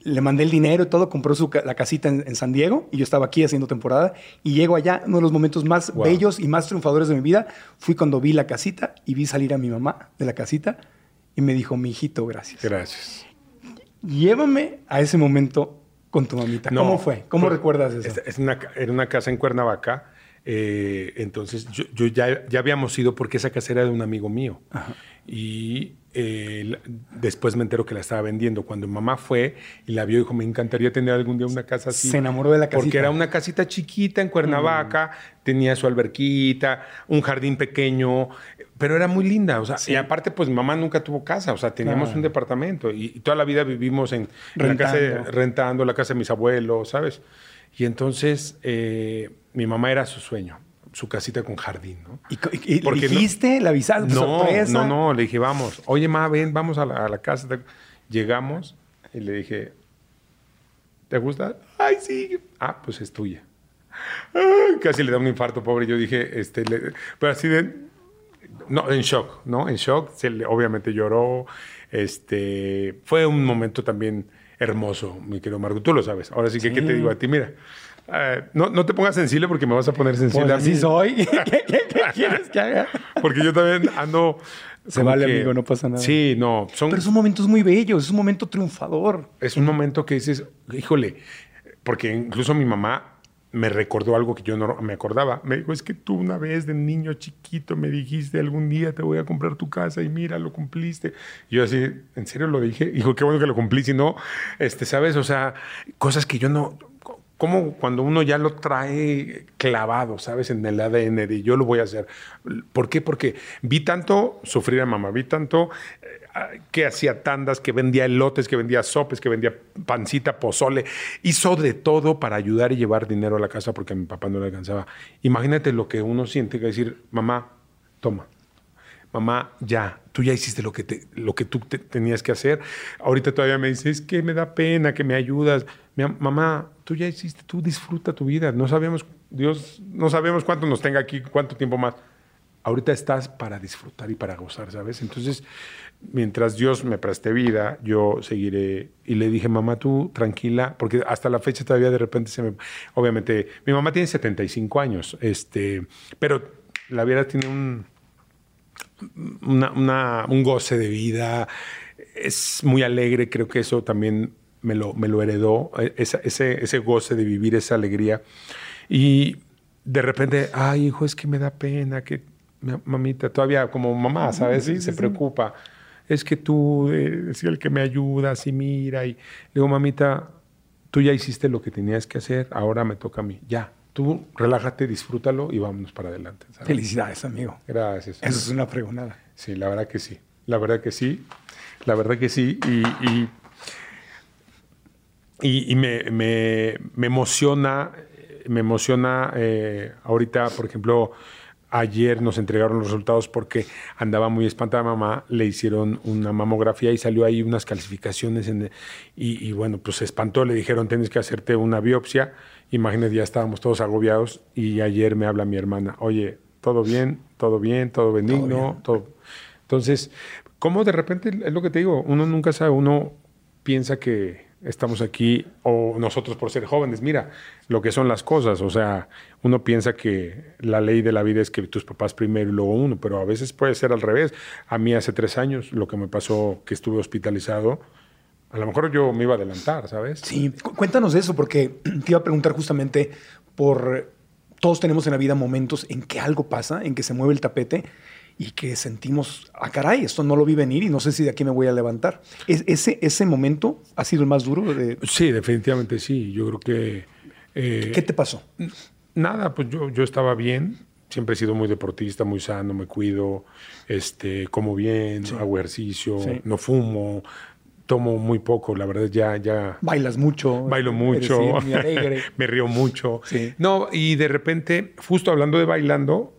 le mandé el dinero y todo, compró su la casita en, en San Diego y yo estaba aquí haciendo temporada y llego allá, uno de los momentos más Wow. bellos y más triunfadores de mi vida fui cuando vi la casita y vi salir a mi mamá de la casita y me dijo, mi hijito, gracias. Gracias. Llévame a ese momento con tu mamita. No, ¿Cómo fue? ¿Cómo recuerdas eso? Es, es una, era una casa en Cuernavaca. eh, entonces yo, yo ya, ya habíamos ido porque esa casa era de un amigo mío. Y eh, después me entero que la estaba vendiendo. Cuando mamá fue y la vio, dijo, me encantaría tener algún día una casa así. Se enamoró de la casita. Porque era una casita chiquita en Cuernavaca, tenía su alberquita, un jardín pequeño, pero era muy linda. O sea, y aparte, pues mi mamá nunca tuvo casa, o sea, teníamos Claro. un departamento y, y toda la vida vivimos en, en la casa de- rentando la casa de mis abuelos, ¿sabes? Y entonces eh, mi mamá era su sueño. Su casita con jardín, ¿no? ¿Y, Porque le no- dijiste? ¿Le avisaste? No, ¿Sorpresa? no, no, le dije, vamos. Oye, ma, ven, vamos a la, a la casa. Llegamos y le dije, ¿te gusta? Ay, sí. Ah, pues es tuya. Ay, casi le da un infarto, pobre. Yo dije, este, le- pero así de, no, en shock, ¿no? En shock. Se le- obviamente lloró. Este, fue un momento también hermoso, mi querido Marco. Tú lo sabes. Ahora sí que, ¿qué te digo a ti? Mira, eh, no, no te pongas sensible porque me vas a poner sensible Pues a mí. así soy. ¿Qué, qué- qué quieres que haga? Porque yo también ando. Se vale, que- amigo, no pasa nada. Sí, no. Son, Pero son momentos muy bellos, es un momento triunfador. es un momento que dices, híjole, porque incluso mi mamá me recordó algo que yo no me acordaba. Me dijo, es que tú una vez de niño chiquito me dijiste, algún día te voy a comprar tu casa y mira, lo cumpliste. Y yo así, ¿en serio lo dije? Dijo, qué bueno que lo cumplí, si no, este, ¿sabes? O sea, cosas que yo no... Como cuando uno ya lo trae clavado, ¿sabes? En el ADN de yo lo voy a hacer. ¿Por qué? Porque vi tanto sufrir a mamá, vi tanto eh, que hacía tandas, que vendía elotes, que vendía sopes, que vendía pancita, pozole. Hizo de todo para ayudar y llevar dinero a la casa porque a mi papá no le alcanzaba. Imagínate lo que uno siente que decir, mamá, toma. Mamá, ya, tú ya hiciste lo que, lo que tú te- tenías que hacer. Ahorita todavía me dices, es que me da pena, que me ayudas. Mamá, tú ya hiciste, tú disfruta tu vida. No sabemos, Dios, no sabemos cuánto nos tenga aquí, cuánto tiempo más. Ahorita estás para disfrutar y para gozar, ¿sabes? Entonces, mientras Dios me preste vida, yo seguiré. Y le dije, mamá, tú tranquila, porque hasta la fecha todavía de repente se me... Obviamente, mi mamá tiene 75 años, este, pero la vida tiene un una- una- un goce de vida, es muy alegre, creo que eso también me lo, me lo heredó, eh, esa- ese, ese goce de vivir, esa alegría. Y de repente, ay, hijo, es que me da pena, que mi- mamita, todavía como mamá, ¿sabes? Se preocupa. Es que tú eres el que me ayudas y mira. Y digo, mamita, tú ya hiciste lo que tenías que hacer, ahora me toca a mí. Ya, tú relájate, disfrútalo y vámonos para adelante. ¿sabes? Felicidades, amigo. Gracias. Eso es una pregonada. Sí, la verdad que sí. La verdad que sí. La verdad que sí. Y, y, y- y me, me- me emociona, me emociona eh, ahorita, por ejemplo, ayer nos entregaron los resultados porque andaba muy espantada mamá, le hicieron una mamografía y salió ahí unas calificaciones en, y, y bueno, pues se espantó, le dijeron tienes que hacerte una biopsia. Imagínate, ya estábamos todos agobiados y ayer me habla mi hermana, oye, todo bien, todo bien, todo benigno, todo. Entonces, ¿cómo de repente es lo que te digo? Uno nunca sabe, uno piensa que estamos aquí o nosotros por ser jóvenes, mira lo que son las cosas, o sea, uno piensa que la ley de la vida es que tus papás primero y luego uno, pero a veces puede ser al revés. A mí hace tres años lo que me pasó que estuve hospitalizado, a lo mejor yo me iba a adelantar, ¿sabes? Sí, cu- cuéntanos de eso, porque te iba a preguntar justamente por. Todos tenemos en la vida momentos en que algo pasa, en que se mueve el tapete y que sentimos, ah, caray, esto no lo vi venir y no sé si de aquí me voy a levantar. Es- ese, ese momento ha sido el más duro. De, Sí, definitivamente sí. Yo creo que... eh, ¿Qué te pasó? Nada, pues yo, yo estaba bien. Siempre he sido muy deportista, muy sano, me cuido, este, como bien, hago ejercicio, Sí. no fumo, tomo muy poco, la verdad ya, ya Bailas mucho. bailo mucho, alegre. me río mucho. Sí. No, y de repente, justo hablando de bailando,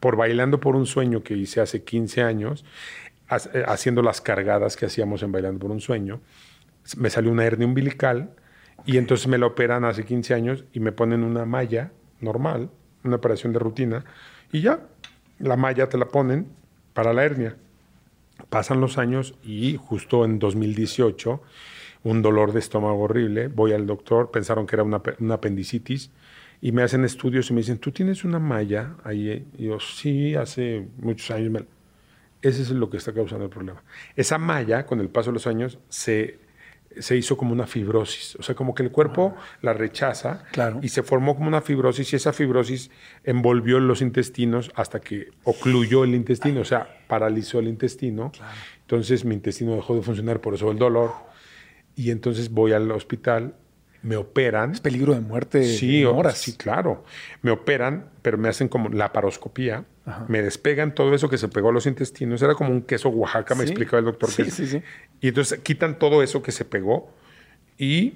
por bailando por un sueño que hice hace 15 años, eh, haciendo las cargadas que hacíamos en Bailando por un sueño, me salió una hernia umbilical y entonces me la operan hace 15 años y me ponen una malla normal, una operación de rutina, y ya, la malla te la ponen para la hernia. Pasan los años y justo en 2018, un dolor de estómago horrible, voy al doctor, pensaron que era una, pe- una apendicitis y me hacen estudios y me dicen, ¿tú tienes una malla ahí? eh?" Y yo, sí, hace muchos años. me la-". Ese es lo que está causando el problema. Esa malla, con el paso de los años, se, se hizo como una fibrosis. O sea, como que el cuerpo la rechaza Claro. y se formó como una fibrosis y esa fibrosis envolvió los intestinos hasta que ocluyó el intestino, o sea, paralizó el intestino. Entonces mi intestino dejó de funcionar, por eso el dolor. Y entonces voy al hospital, me operan. Es peligro de muerte Sí, horas. sí, claro. Me operan, pero me hacen como la Me despegan todo eso que se pegó a los intestinos. Era como un queso Oaxaca, me Sí. explicaba el doctor. Sí, que- sí, sí. Y entonces quitan todo eso que se pegó y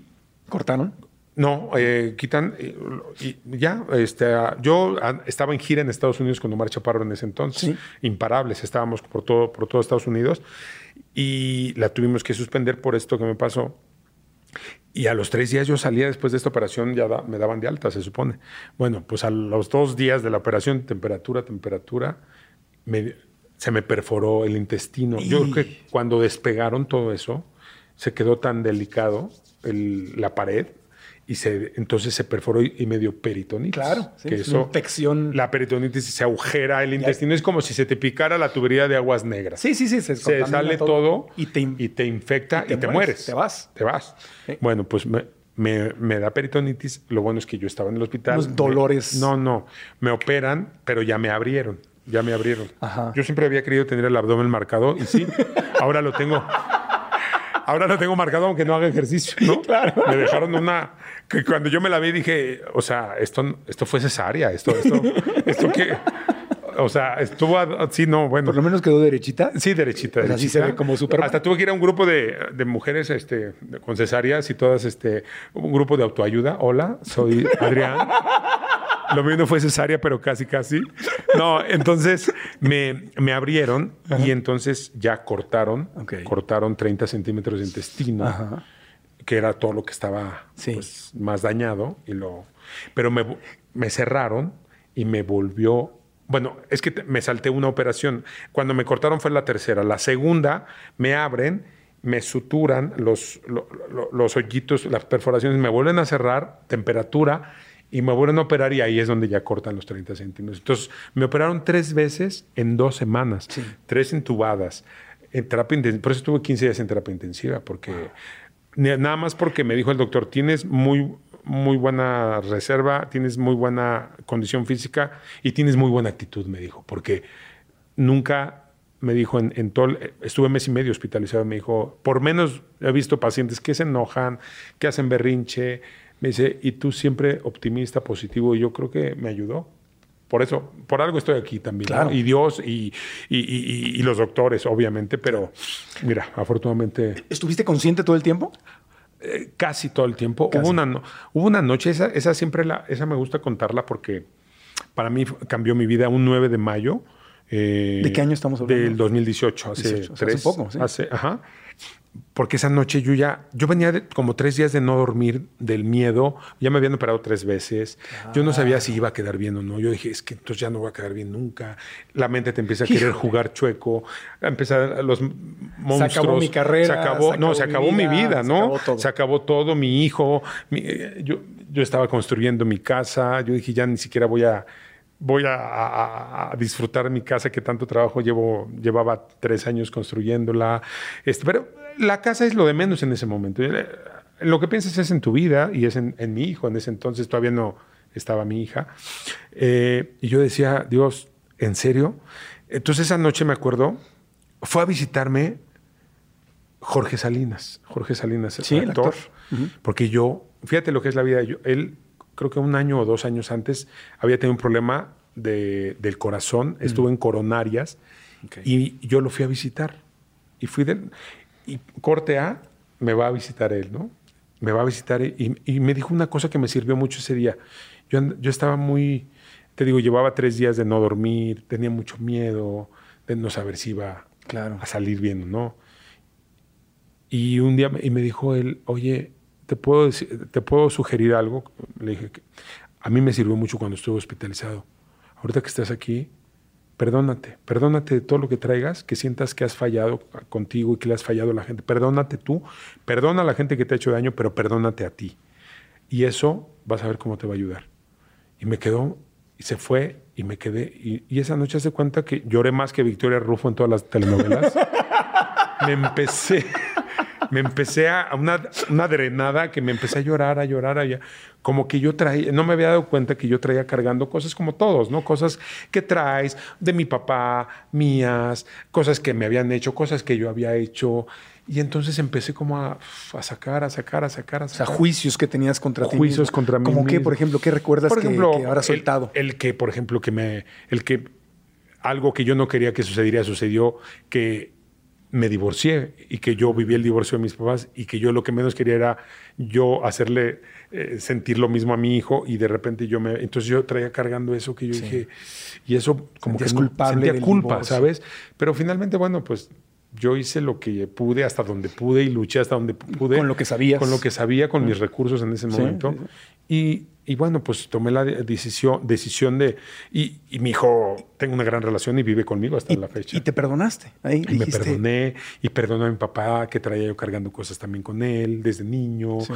¿Cortaron? No, eh, quitan eh, y ya. Este, ah, yo ah, estaba en gira en Estados Unidos con Omar Chaparro en ese entonces. Imparables, estábamos por todo, por todo Estados Unidos y la tuvimos que suspender por esto que me pasó. Y a los tres días yo salía después de esta operación, ya da- me daban de alta, se supone. Bueno, pues a los dos días de la operación, temperatura, temperatura, me- se me perforó el intestino. Yo creo que cuando despegaron todo eso, se quedó tan delicado el- la pared y se, entonces se perforó y, y me dio peritonitis. Claro, sí, que es una eso, infección. La peritonitis se agujera el intestino, es como si se te picara la tubería de aguas negras Sí, sí, sí. Se, se sale todo, y te, y te infecta y y te, mueres. mueres, te vas. Te vas. Sí. Bueno, pues me, me- me da peritonitis. Lo bueno es que yo estaba en el hospital. Me- dolores. no, no. Me operan, pero ya me abrieron. Ya me abrieron. Ajá. Yo siempre había querido tener el abdomen marcado y sí, ahora lo tengo. Ahora lo tengo marcado aunque no haga ejercicio, ¿no? Claro. Me dejaron una que cuando yo me la vi dije, o sea, esto esto fue cesárea, esto esto esto que o sea, estuvo así, no, bueno. por lo menos quedó derechita. Sí, derechita. O sea, sí derechita. se ve como Superman. Hasta tuve que ir a un grupo de, de mujeres este, con cesáreas y todas, este, un grupo de autoayuda. Hola, soy Adrián. Lo mío no fue cesárea, pero casi, casi. No, entonces me, me abrieron y entonces ya cortaron, Ok. cortaron 30 centímetros de intestino, Ajá. Que era todo lo que estaba Sí. pues, más dañado. Y lo, pero me, me cerraron y me volvió. Bueno, es que te- me salté una operación. Cuando me cortaron fue la tercera. La segunda me abren, me suturan los, lo- lo- los hoyitos, las perforaciones, me vuelven a cerrar, temperatura, y me vuelven a operar y ahí es donde ya cortan los 30 centímetros. Entonces, me operaron tres veces en dos semanas, tres entubadas. En terapia intensiva, por eso estuve 15 días en terapia intensiva, porque ni- nada más porque me dijo el doctor, tienes muy, muy buena reserva, tienes muy buena condición física y tienes muy buena actitud, me dijo, porque nunca me dijo en, en todo, estuve mes y medio hospitalizado, me dijo, por menos he visto pacientes que se enojan, que hacen berrinche, me dice, y tú siempre optimista, positivo, y yo creo que me ayudó. Por eso, por algo estoy aquí también. ¿no? Claro. Y Dios y, y- y- y los doctores, obviamente, pero mira, afortunadamente ¿Estuviste consciente todo el tiempo? eh, casi todo el tiempo. Casi. Hubo una, no- hubo una noche, esa, esa siempre la, esa me gusta contarla porque para mí cambió mi vida un 9 de mayo. eh, ¿De qué año estamos hablando? Del 2018, hace 18, o sea, hace poco, sí. hace- ajá. Porque esa noche yo ya, yo venía de como tres días de no dormir del miedo, ya me habían operado tres veces, yo no sabía si iba a quedar bien o no, yo dije, es que entonces ya no voy a quedar bien nunca, la mente te empieza a querer jugar chueco, empezar los monstruos. acabó mi carrera, se acabó, se no, acabó se mi acabó mi vida, vida, se ¿no? acabó todo. Se acabó todo, mi hijo, mi- eh, yo, yo estaba construyendo mi casa, yo dije, ya ni siquiera voy a voy a, a- a disfrutar mi casa que tanto trabajo llevo, llevaba tres años construyéndola. Este, pero la casa es lo de menos en ese momento. Eh, Lo que piensas es en tu vida y es en, en mi hijo. En ese entonces todavía no estaba mi hija. Eh, y yo decía, Dios, ¿en serio? Entonces esa noche me acuerdo, fue a visitarme Jorge Salinas. Jorge Salinas, Sí, el actor. Porque yo, fíjate lo que es la vida. Yo, él, creo que un año o dos años antes, había tenido un problema de- del corazón. Estuvo en coronarias y yo lo fui a visitar. Y fui de. Y corte A, me va a visitar él, ¿no? Me va a visitar y, y me dijo una cosa que me sirvió mucho ese día. Yo, yo estaba muy. Te digo, llevaba tres días de no dormir, tenía mucho miedo de no saber si iba Claro. a salir bien o no. Y un día me, y me dijo él, oye, ¿te puedo, decir- ¿te puedo sugerir algo? Le dije que a mí me sirvió mucho cuando estuve hospitalizado. Ahorita que estás aquí, perdónate, perdónate de todo lo que traigas, que sientas que has fallado contigo y que le has fallado a la gente. Perdónate tú, perdona a la gente que te ha hecho daño, pero perdónate a ti. Y eso vas a ver cómo te va a ayudar. Y me quedó, y se fue, y me quedé. Y, y esa noche hace cuenta que lloré más que Victoria Rufo en todas las telenovelas. me empecé, me empecé a una, una drenada que me empecé a llorar, a llorar, a llorar. Como que yo traía, no me había dado cuenta que yo traía cargando cosas como todos, ¿no? Cosas que traes de mi papá, mías, cosas que me habían hecho, cosas que yo había hecho. Y entonces empecé como a, a sacar, a sacar, a sacar, a O sea, sacar. juicios que tenías contra ti. Juicios mismo. contra mí Como que, mismo. por ejemplo, ¿qué recuerdas Por que- ejemplo, que, ahora el- soltado? El, que, por ejemplo, que me. El que algo que yo no quería que sucediera, sucedió, que me divorcié y que yo viví el divorcio de mis papás y que yo lo que menos quería era yo hacerle eh, sentir lo mismo a mi hijo y de repente yo me entonces yo traía cargando eso que yo dije y eso como Sentías que no- culpable sentía culpa divorcio. sabes pero finalmente bueno pues yo hice lo que pude hasta donde pude y luché hasta donde pude Con lo que sabías. con lo que sabía con mis recursos en ese momento. sí, y, y bueno, pues tomé la de- decisión, decisión de... Y, y mi hijo, tengo una gran relación y vive conmigo hasta Y, la fecha. y te perdonaste. Ahí Y me perdoné y perdoné a mi papá que traía yo cargando cosas también con él desde niño Sí.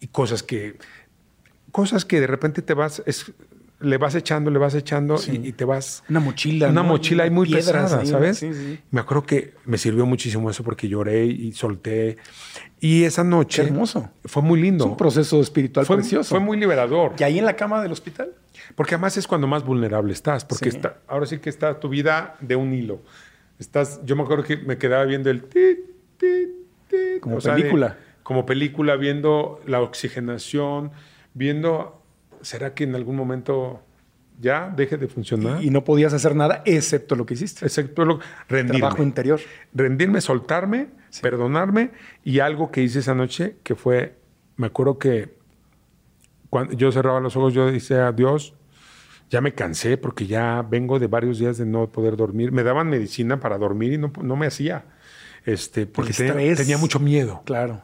y, cosas que cosas que de repente te vas es- le vas echando le vas echando y, y te vas Una mochila, una ¿no? mochila ahí muy Piedras pesada sabes sí, sí. me acuerdo que me sirvió muchísimo eso porque lloré y solté y esa noche Qué hermoso. fue muy lindo Es un proceso espiritual fue, precioso. fue muy liberador ¿Y ahí en la cama del hospital? porque además es cuando más vulnerable estás, porque está, ahora sí que está tu vida de un hilo. Estás, yo me acuerdo que me quedaba viendo el tit, tit, tit, Como sea, película. de- como película, viendo la oxigenación, viendo, ¿será que en algún momento ya deje de funcionar? Y no podías hacer nada excepto lo que hiciste. Excepto lo, rendirme. Trabajo interior. Rendirme, soltarme, perdonarme y algo que hice esa noche que fue, me acuerdo que cuando yo cerraba los ojos, yo decía, Dios, ya me cansé porque ya vengo de varios días de no poder dormir. Me daban medicina para dormir y no, no me hacía. Este, porque tenía, mucho miedo. Claro.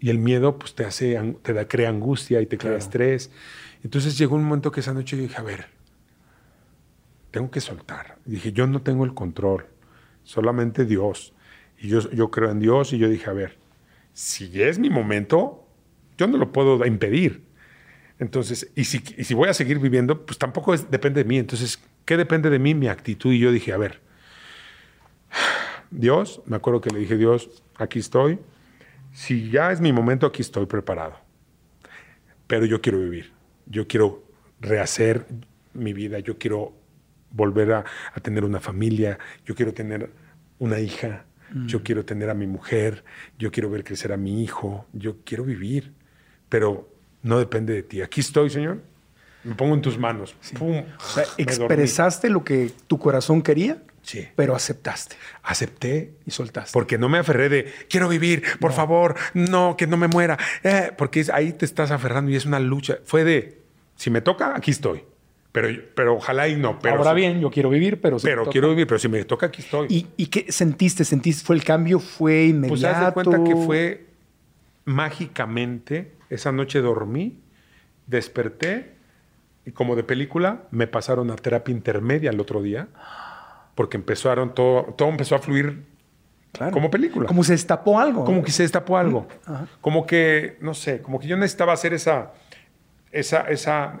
Y el miedo pues te hace, te da, crea angustia y te crea Claro. estrés. Entonces llegó un momento que esa noche dije, a ver, tengo que soltar. Dije, yo no tengo el control, solamente Dios. Y yo, yo creo en Dios y yo dije, a ver, si es mi momento, yo no lo puedo impedir. Entonces, y si, y si voy a seguir viviendo, pues tampoco es- depende de mí. Entonces, ¿qué depende de mí? Mi actitud. Y yo dije, a ver, Dios, me acuerdo que le dije, Dios, aquí estoy. Si ya es mi momento, aquí estoy preparado. Pero yo quiero vivir. Yo quiero rehacer mi vida. Yo quiero volver a, a tener una familia. Yo quiero tener una hija. Yo quiero tener a mi mujer. Yo quiero ver crecer a mi hijo. Yo quiero vivir. Pero no depende de ti. Aquí estoy, Señor. Me pongo en tus manos. Pum. O sea, Me dormí. expresaste lo que tu corazón quería, Sí. pero aceptaste Acepté y soltaste. porque no me aferré de quiero vivir, por favor, no, que no me muera. Eh, porque es- ahí te estás aferrando y es una lucha. Fue de si me toca, aquí estoy. Pero, pero ojalá y no. Pero Ahora si- bien, yo quiero vivir, pero... si me pero quiero vivir, pero si me toca, aquí estoy. ¿Y, y qué sentiste? ¿Sentiste? ¿Fue el cambio? ¿Fue inmediato? pues haz de cuenta que fue mágicamente. Esa noche dormí, desperté y como de película me pasaron a terapia intermedia el otro día porque empezaron todo, todo empezó a fluir Claro. como película. Como se destapó algo. Como que se destapó algo. Como que, no sé, como que yo necesitaba hacer esa, esa, esa,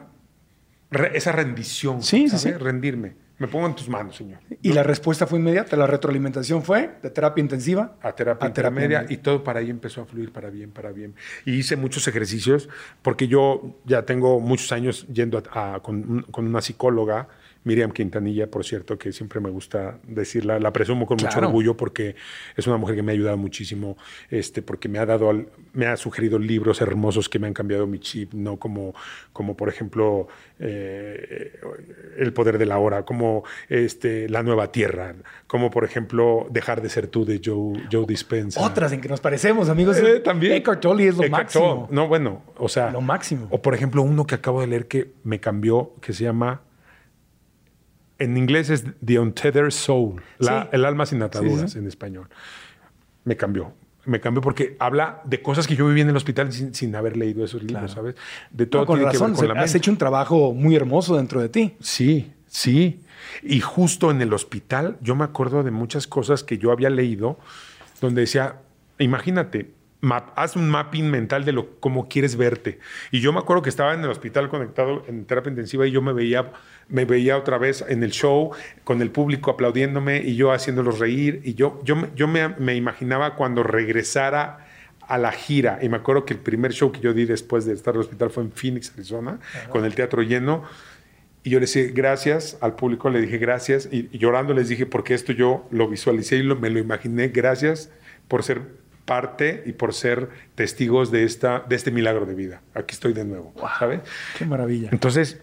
esa rendición. Sí, sí, sí. Rendirme. Me pongo en tus manos, Señor. Y la respuesta fue inmediata. La retroalimentación fue de terapia intensiva A terapia intermedia y todo para ahí empezó a fluir para bien, para bien. Y hice muchos ejercicios porque yo ya tengo muchos años yendo a- a- con, un- con una psicóloga, Miriam Quintanilla, por cierto, que siempre me gusta decirla, la presumo con mucho Claro. orgullo porque es una mujer que me ha ayudado muchísimo, este, porque me ha dado, al- me ha sugerido libros hermosos que me han cambiado mi chip, no como, como por ejemplo eh, El poder de la hora, como este, La nueva tierra, como por ejemplo Dejar de ser tú de Joe, Joe Dispenza. Otras en que nos parecemos, amigos. Eh, también. Eckhart Tolle es lo Eckhart máximo. No, bueno, o sea. Lo máximo. O por ejemplo, uno que acabo de leer que me cambió, que se llama. En inglés es The Untethered Soul, la- Sí. el alma sin ataduras sí. en español. Me cambió. Me cambió porque habla de cosas que yo viví en el hospital sin, sin haber leído esos libros, ¿sabes? De todo No, con tiene razón. que ver con la has mente. hecho un trabajo muy hermoso dentro de ti. Sí, sí. Y justo en el hospital yo me acuerdo de muchas cosas que yo había leído donde decía, imagínate, map- haz un mapping mental de lo cómo quieres verte. Y yo me acuerdo que estaba en el hospital conectado en terapia intensiva y yo me veía me veía otra vez en el show con el público aplaudiéndome y yo haciéndolos reír. Y yo yo yo me, me imaginaba cuando regresara a la gira. Y me acuerdo que el primer show que yo di después de estar en el hospital fue en Phoenix, Arizona, con el teatro lleno y yo le decía gracias al público, le dije gracias y, y llorando les dije porque esto yo lo visualicé y lo- me lo imaginé. Gracias por ser parte y por ser testigos de, esta, de este milagro de vida. Aquí estoy de nuevo, ¿sabes? Qué maravilla. Entonces,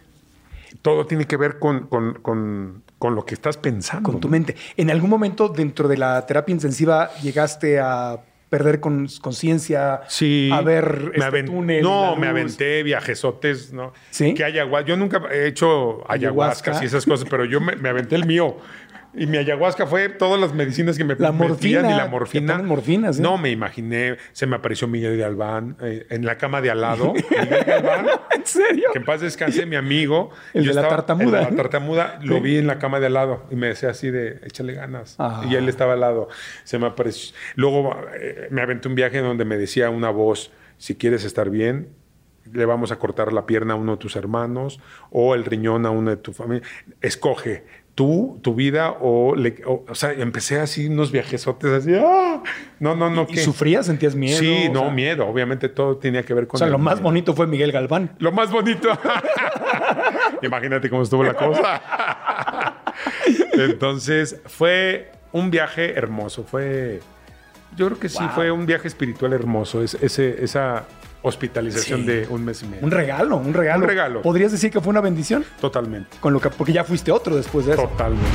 todo tiene que ver con, con- con- con lo que estás pensando. Con tu ¿no? mente. ¿En algún momento dentro de la terapia intensiva llegaste a perder con- conciencia? Sí. A ver me este túnel, No, me aventé viajesotes, ¿no? ¿Sí? Que ayahuasca. Yo nunca he hecho ayahuasca, Ayahuasca. y esas cosas, pero yo me, me aventé el mío. Y mi ayahuasca fue todas las medicinas que me La morfina, y la morfina. No, me imaginé, se me apareció Miguel Galván eh, en la cama de al lado. Miguel Galván, ¿En serio? que en paz descanse, mi amigo. El Yo de la tartamuda. El de la tartamuda, lo vi en la cama de al lado y me decía así de, échale ganas. Ah. Y él estaba al lado. Se me apareció. Luego eh, me aventé un viaje donde me decía una voz, si quieres estar bien, le vamos a cortar la pierna a uno de tus hermanos o el riñón a uno de tu familia. Escoge tú, tu vida o, le- o, o sea, empecé así unos viajesotes así. ¡ah! No, no, no. ¿Y ¿qué? sufrías? ¿Sentías miedo? Sí, no, sea, miedo. Obviamente todo tenía que ver con O sea, lo más miedo. bonito fue Miguel Galván. Lo más bonito. Imagínate cómo estuvo la cosa. Entonces, fue un viaje hermoso. Fue. Yo creo que sí, fue un viaje espiritual hermoso. Es- ese, esa hospitalización Sí. de un mes y medio. Un regalo, un regalo. Un regalo. ¿Podrías decir que fue una bendición? Totalmente. Con lo que, porque ya fuiste otro después de eso. Totalmente.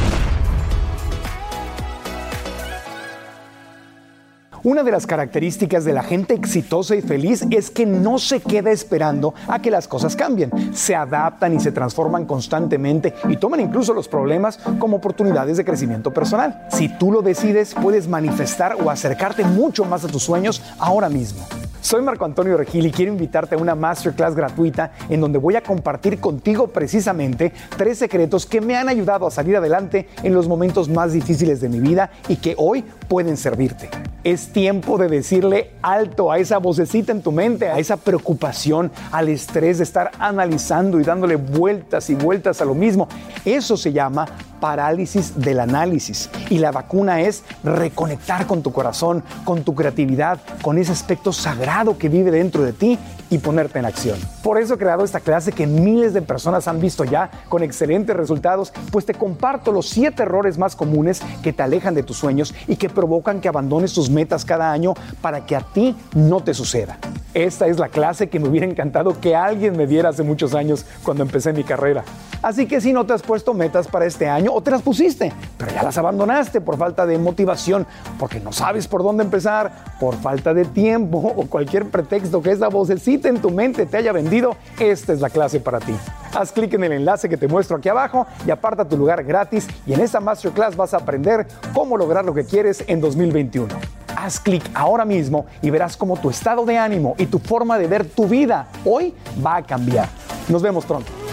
Una de las características de la gente exitosa y feliz es que no se queda esperando a que las cosas cambien. Se adaptan y se transforman constantemente y toman incluso los problemas como oportunidades de crecimiento personal. Si tú lo decides, puedes manifestar o acercarte mucho más a tus sueños ahora mismo. Soy Marco Antonio Regil y quiero invitarte a una masterclass gratuita en donde voy a compartir contigo precisamente tres secretos que me han ayudado a salir adelante en los momentos más difíciles de mi vida y que hoy pueden servirte. Es tiempo de decirle alto a esa vocecita en tu mente, a esa preocupación, al estrés de estar analizando y dándole vueltas y vueltas a lo mismo. Eso se llama parálisis del análisis. Y la vacuna es reconectar con tu corazón, con tu creatividad, con ese aspecto sagrado que vive dentro de ti y ponerte en acción. Por eso he creado esta clase que miles de personas han visto ya con excelentes resultados, pues te comparto los siete errores más comunes que te alejan de tus sueños y que provocan que abandones tus metas cada año para que a ti no te suceda. Esta es la clase que me hubiera encantado que alguien me diera hace muchos años cuando empecé mi carrera. Así que si no te has puesto metas para este año o te las pusiste, pero ya las abandonaste por falta de motivación, porque no sabes por dónde empezar, por falta de tiempo o cualquier pretexto que esa vocecita en tu mente te haya vendido, esta es la clase para ti. Haz clic en el enlace que te muestro aquí abajo y aparta tu lugar gratis y en esta masterclass vas a aprender cómo lograr lo que quieres en 2021. Haz clic ahora mismo y verás cómo tu estado de ánimo y tu forma de ver tu vida hoy va a cambiar. Nos vemos pronto.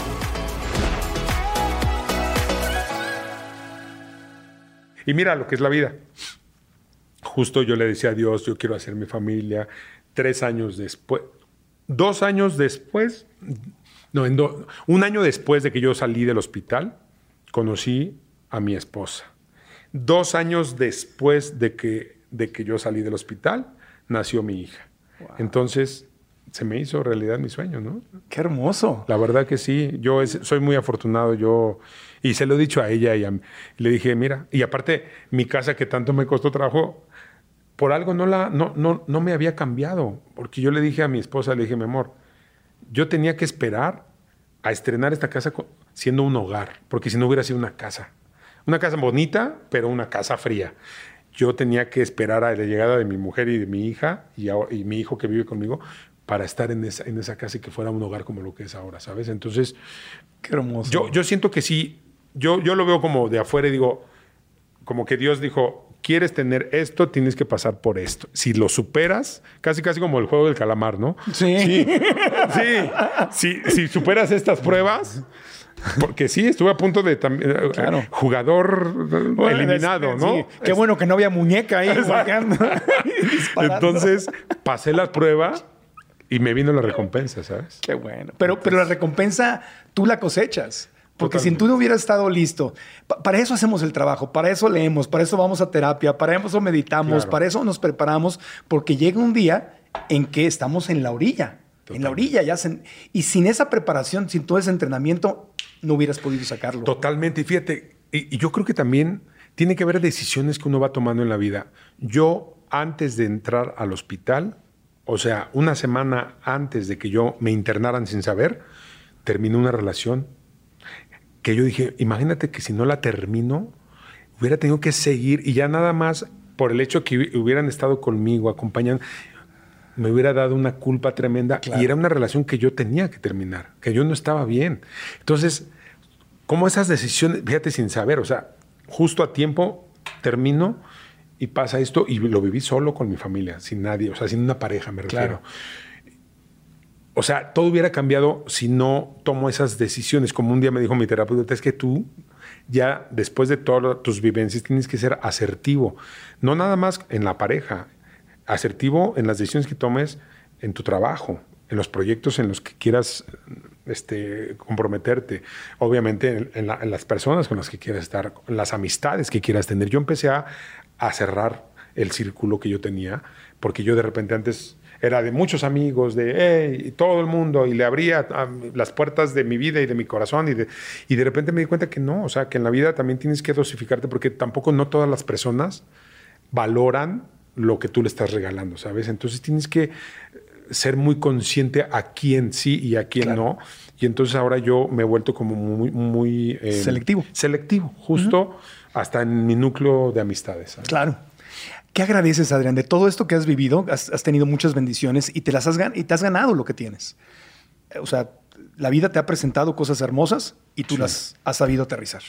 Y mira lo que es la vida. Justo yo le decía a Dios, yo quiero hacer mi familia. Tres años después, dos años después, no, en do- un año después de que yo salí del hospital, conocí a mi esposa. Dos años después de que, de que yo salí del hospital, nació mi hija. Entonces, se me hizo realidad mi sueño, ¿no? Qué hermoso. La verdad que sí, yo es- soy muy afortunado, yo y se lo he dicho a ella y, a- le dije, mira, y aparte mi casa que tanto me costó trabajo, por algo no la no, no, no me había cambiado, porque yo le dije a mi esposa, le dije, mi amor, yo tenía que esperar a estrenar esta casa siendo un hogar, porque si no hubiera sido una casa, una casa bonita, pero una casa fría. Yo tenía que esperar a la llegada de mi mujer y de mi hija y, ahora- y mi hijo que vive conmigo para estar en esa, en esa casa y que fuera un hogar como lo que es ahora, ¿sabes? Entonces, Qué hermoso. yo, yo siento que sí, yo, yo lo veo como de afuera y digo, como que Dios dijo, quieres tener esto, tienes que pasar por esto. Si lo superas, casi casi como el juego del calamar, ¿no? Sí. Sí. sí. Si, si superas estas pruebas, porque sí, estuve a punto de también eh, Claro. jugador Bueno, eliminado, es- ¿no? sí. Qué bueno que no había muñeca ahí. Entonces, pasé la prueba y me vino la recompensa, ¿sabes? Qué bueno. Pero, pero la recompensa tú la cosechas. Porque si Totalmente. tú no hubieras estado listo, pa- para eso hacemos el trabajo, para eso leemos, para eso vamos a terapia, para eso meditamos, Claro. para eso nos preparamos, porque llega un día en que estamos en la orilla. En la orilla ya se- y sin esa preparación, sin todo ese entrenamiento, no hubieras podido sacarlo. Totalmente. Y fíjate, y, y yo creo que también tiene que haber decisiones que uno va tomando en la vida. Yo, antes de entrar al hospital, o sea, una semana antes de que yo me internaran sin saber, terminé una relación que yo dije, imagínate que si no la termino, hubiera tenido que seguir y ya nada más por el hecho que hubieran estado conmigo, acompañando, me hubiera dado una culpa tremenda y era una relación que yo tenía que terminar, que yo no estaba bien. Entonces, como esas decisiones, fíjate sin saber, o sea, justo a tiempo termino y pasa esto y lo viví solo con mi familia, sin nadie, o sea, sin una pareja, me refiero. O sea, todo hubiera cambiado si no tomo esas decisiones. Como un día me dijo mi terapeuta, es que tú ya después de todas tus vivencias tienes que ser asertivo, no nada más en la pareja, asertivo en las decisiones que tomes en tu trabajo, en los proyectos en los que quieras este, comprometerte, obviamente en, las personas con las que quieras estar, en las amistades que quieras tener. Yo empecé a, a cerrar el círculo que yo tenía, porque yo de repente antes era de muchos amigos, de hey, todo el mundo, y le abría las puertas de mi vida y de mi corazón, y de, y de repente me di cuenta que no, o sea, que en la vida también tienes que dosificarte, porque tampoco no todas las personas valoran lo que tú le estás regalando, ¿sabes? Entonces tienes que ser muy consciente a quién sí y a quién no. Y entonces ahora yo me he vuelto como muy... muy eh, selectivo. Selectivo, justo hasta en mi núcleo de amistades. Claro. ¿Qué agradeces, Adrián? De todo esto que has vivido, has, tenido muchas bendiciones y te las has, y te has ganado lo que tienes. O sea, la vida te ha presentado cosas hermosas y tú las has sabido aterrizar.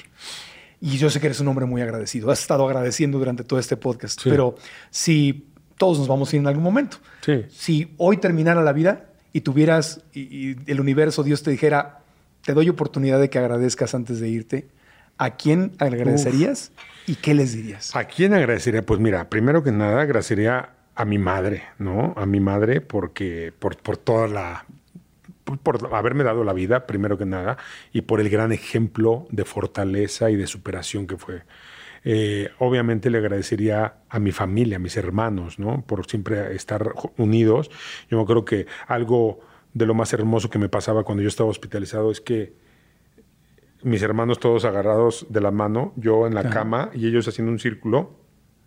Y yo sé que eres un hombre muy agradecido. Has estado agradeciendo durante todo este podcast. Pero si todos nos vamos a ir en algún momento. Si hoy terminara la vida y tuvieras, y, el universo, Dios te dijera, te doy oportunidad de que agradezcas antes de irte, ¿a quién agradecerías? ¿Y qué les dirías? ¿A quién agradecería? Pues mira, primero que nada agradecería a mi madre, ¿no? A mi madre porque por, por toda la por haberme dado la vida, primero que nada, y por el gran ejemplo de fortaleza y de superación que fue. Eh, obviamente le agradecería a mi familia, a mis hermanos, ¿no? Por siempre estar unidos. Yo creo que algo de lo más hermoso que me pasaba cuando yo estaba hospitalizado es que mis hermanos todos agarrados de la mano, yo en la cama y ellos haciendo un círculo.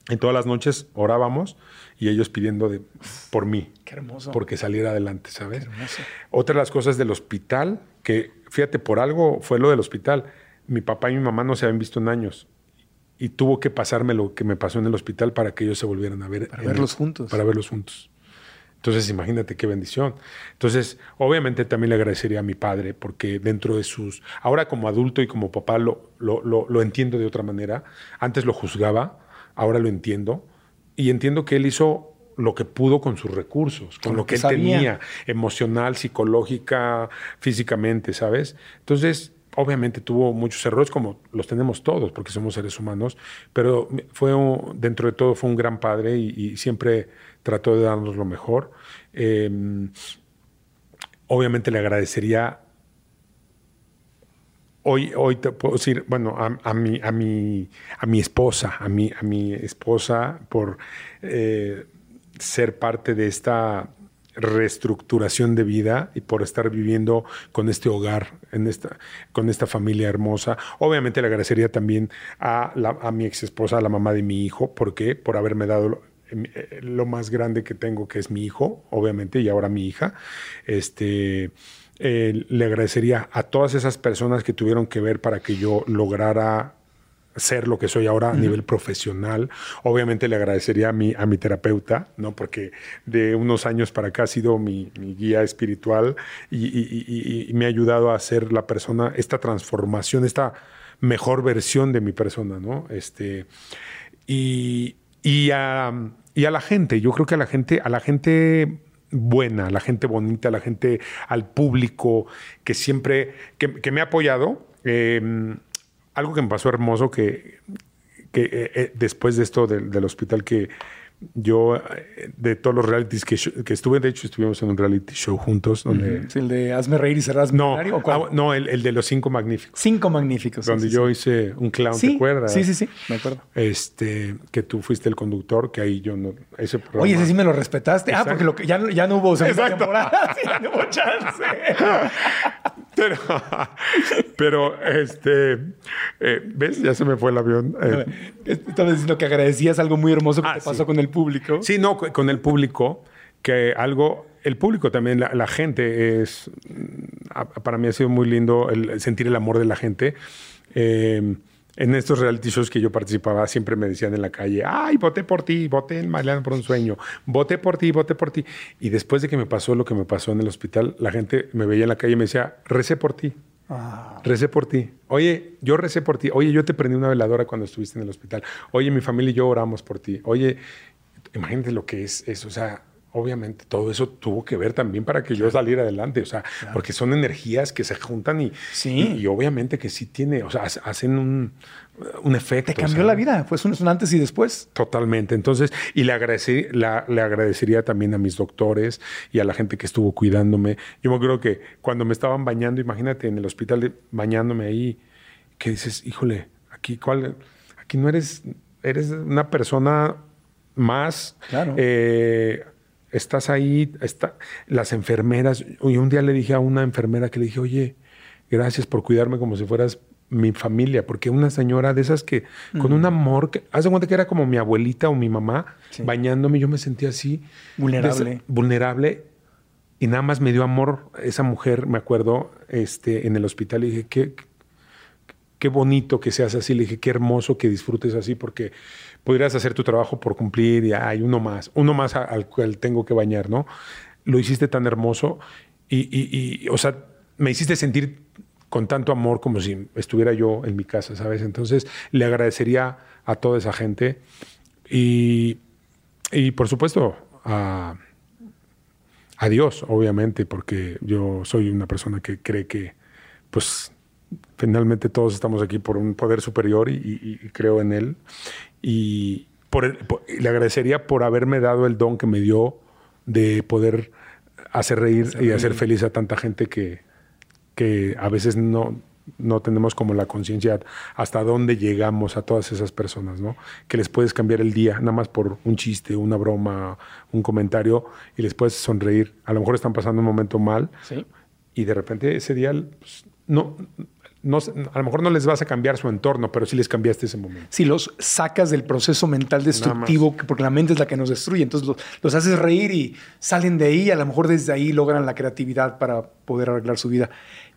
En todas las noches orábamos y ellos pidiendo de, por mí. Qué hermoso. Porque saliera adelante, ¿sabes? Qué hermoso. Otra de las cosas del hospital, que fíjate, por algo fue lo del hospital. Mi papá y mi mamá no se habían visto en años y tuvo que pasarme lo que me pasó en el hospital para que ellos se volvieran a ver. Para verlos juntos. Para verlos juntos. Entonces, imagínate qué bendición. Entonces, obviamente también le agradecería a mi padre, porque dentro de sus... Ahora como adulto y como papá lo, lo, lo, entiendo de otra manera. Antes lo juzgaba, ahora lo entiendo. Y entiendo que él hizo lo que pudo con sus recursos, con, lo que, él tenía, emocional, psicológica, físicamente, ¿sabes? Entonces, obviamente tuvo muchos errores, como los tenemos todos, porque somos seres humanos, pero fue dentro de todo fue un gran padre y siempre trató de darnos lo mejor. Em, obviamente le agradecería. Hoy, hoy puedo decir, bueno, a, mi, a, mi, a mi esposa, a mi, a mi esposa por eh, ser parte de esta reestructuración de vida y por estar viviendo con este hogar, en esta, con esta familia hermosa. Obviamente le agradecería también a, mi ex esposa, a la mamá de mi hijo, ¿por qué? Por haberme dado eh, lo más grande que tengo, que es mi hijo, obviamente, y ahora mi hija. Este, eh, le agradecería a todas esas personas que tuvieron que ver para que yo lograra ser lo que soy ahora a nivel profesional. Obviamente le agradecería a mi, a mi terapeuta, ¿no? porque de unos años para acá ha sido mi, guía espiritual y, me ha ayudado a hacer la persona, esta transformación, esta mejor versión de mi persona. ¿no? Este, y, y a, y a la gente. Yo creo que a la gente, a la gente buena, a la gente bonita, a la gente, al público que siempre, que, me ha apoyado. Em, algo que me pasó hermoso que, que eh, eh, después de esto del hospital que yo, eh, de todos los realities que, que, estuve, de hecho, estuvimos en un reality show juntos. Donde, el de Hazme Reír y Cerrás No, ah, no el, el, de los cinco magníficos. Cinco magníficos. Donde yo hice un clown, ¿te acuerdas? Sí, sí, sí, me acuerdo. Este, que tú fuiste el conductor, que ahí yo no. Ese programa, Oye, ese sí me lo respetaste. Ah, porque lo que, ya, ya no hubo segunda temporada. sí, no hubo chance. Pero, pero este, eh, ¿ves? Ya se me fue el avión. Eh. Estaba diciendo que agradecías algo muy hermoso que ah, te pasó con el público. Sí, no, con el público que algo, el público también, la, la gente es, a- para mí ha sido muy lindo el sentir el amor de la gente. Eh, en estos reality shows que yo participaba, siempre me decían en la calle, ay, voté por ti, voté en Bailando por un sueño, voté por ti, voté por ti. Y después de que me pasó lo que me pasó en el hospital, la gente me veía en la calle y me decía, recé por ti. Recé por ti. Oye, yo recé por ti. Oye, yo te prendí una veladora cuando estuviste en el hospital. Oye, mi familia y yo oramos por ti. Oye, imagínate lo que es eso. O sea, obviamente todo eso tuvo que ver también para que yo saliera adelante. O sea, porque son energías que se juntan y, Sí. y, y obviamente que sí tiene, o sea, hace- hacen un, un efecto. Te cambió o sea, la vida. Fue un, un antes y después. Totalmente. Entonces, y le, la- le agradecería también a mis doctores y a la gente que estuvo cuidándome. Yo me acuerdo que cuando me estaban bañando, imagínate en el hospital bañándome ahí, que dices, híjole, aquí, ¿cuál? aquí no eres, eres una persona más. Claro. Eh, estás ahí, está, las enfermeras. Y un día le dije a una enfermera que le dije, oye, gracias por cuidarme como si fueras mi familia, porque una señora de esas que con un amor, que, haz de cuenta que era como mi abuelita o mi mamá Sí. bañándome, yo me sentía así. Vulnerable. esa- vulnerable. Y nada más me dio amor esa mujer, me acuerdo, este, en el hospital. Y dije, qué, qué bonito que seas así. Le dije, qué hermoso que disfrutes así, porque podrías hacer tu trabajo por cumplir y hay uno más, uno más al cual tengo que bañar, ¿no? Lo hiciste tan hermoso y, y- y, o sea, me hiciste sentir con tanto amor como si estuviera yo en mi casa, ¿sabes? Entonces, le agradecería a toda esa gente y, y por supuesto, a, a Dios, obviamente, porque yo soy una persona que cree que, pues, finalmente todos estamos aquí por un poder superior y, y- y creo en Él. Y por le agradecería por haberme dado el don que me dio de poder hacer reír y hacer feliz a tanta gente que, que a veces no, no tenemos como la conciencia hasta dónde llegamos a todas esas personas, ¿no? Que les puedes cambiar el día nada más por un chiste, una broma, un comentario y les puedes sonreír. A lo mejor están pasando un momento mal Sí. y de repente ese día pues, no, no, a lo mejor no les vas a cambiar su entorno, pero sí les cambiaste ese momento. Si los sacas del proceso mental destructivo, que- porque la mente es la que nos destruye, entonces los, los haces reír y salen de ahí, a lo mejor desde ahí logran la creatividad para poder arreglar su vida.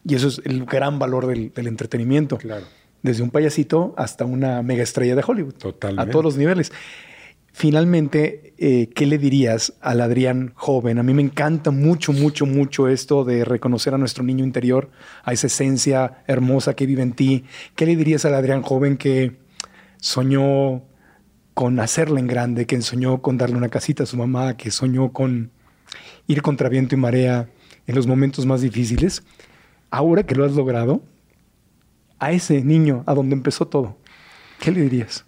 Y eso es el gran valor del, del entretenimiento. Claro. Desde un payasito hasta una mega estrella de Hollywood. Totalmente. A todos los niveles. Finalmente, eh, ¿qué le dirías al Adrián joven? A mí me encanta mucho, mucho, mucho esto de reconocer a nuestro niño interior, a esa esencia hermosa que vive en ti. ¿Qué le dirías al Adrián joven que soñó con hacerla en grande, que soñó con darle una casita a su mamá, que soñó con ir contra viento y marea en los momentos más difíciles? Ahora que lo has logrado, a ese niño, a donde empezó todo, ¿qué le dirías?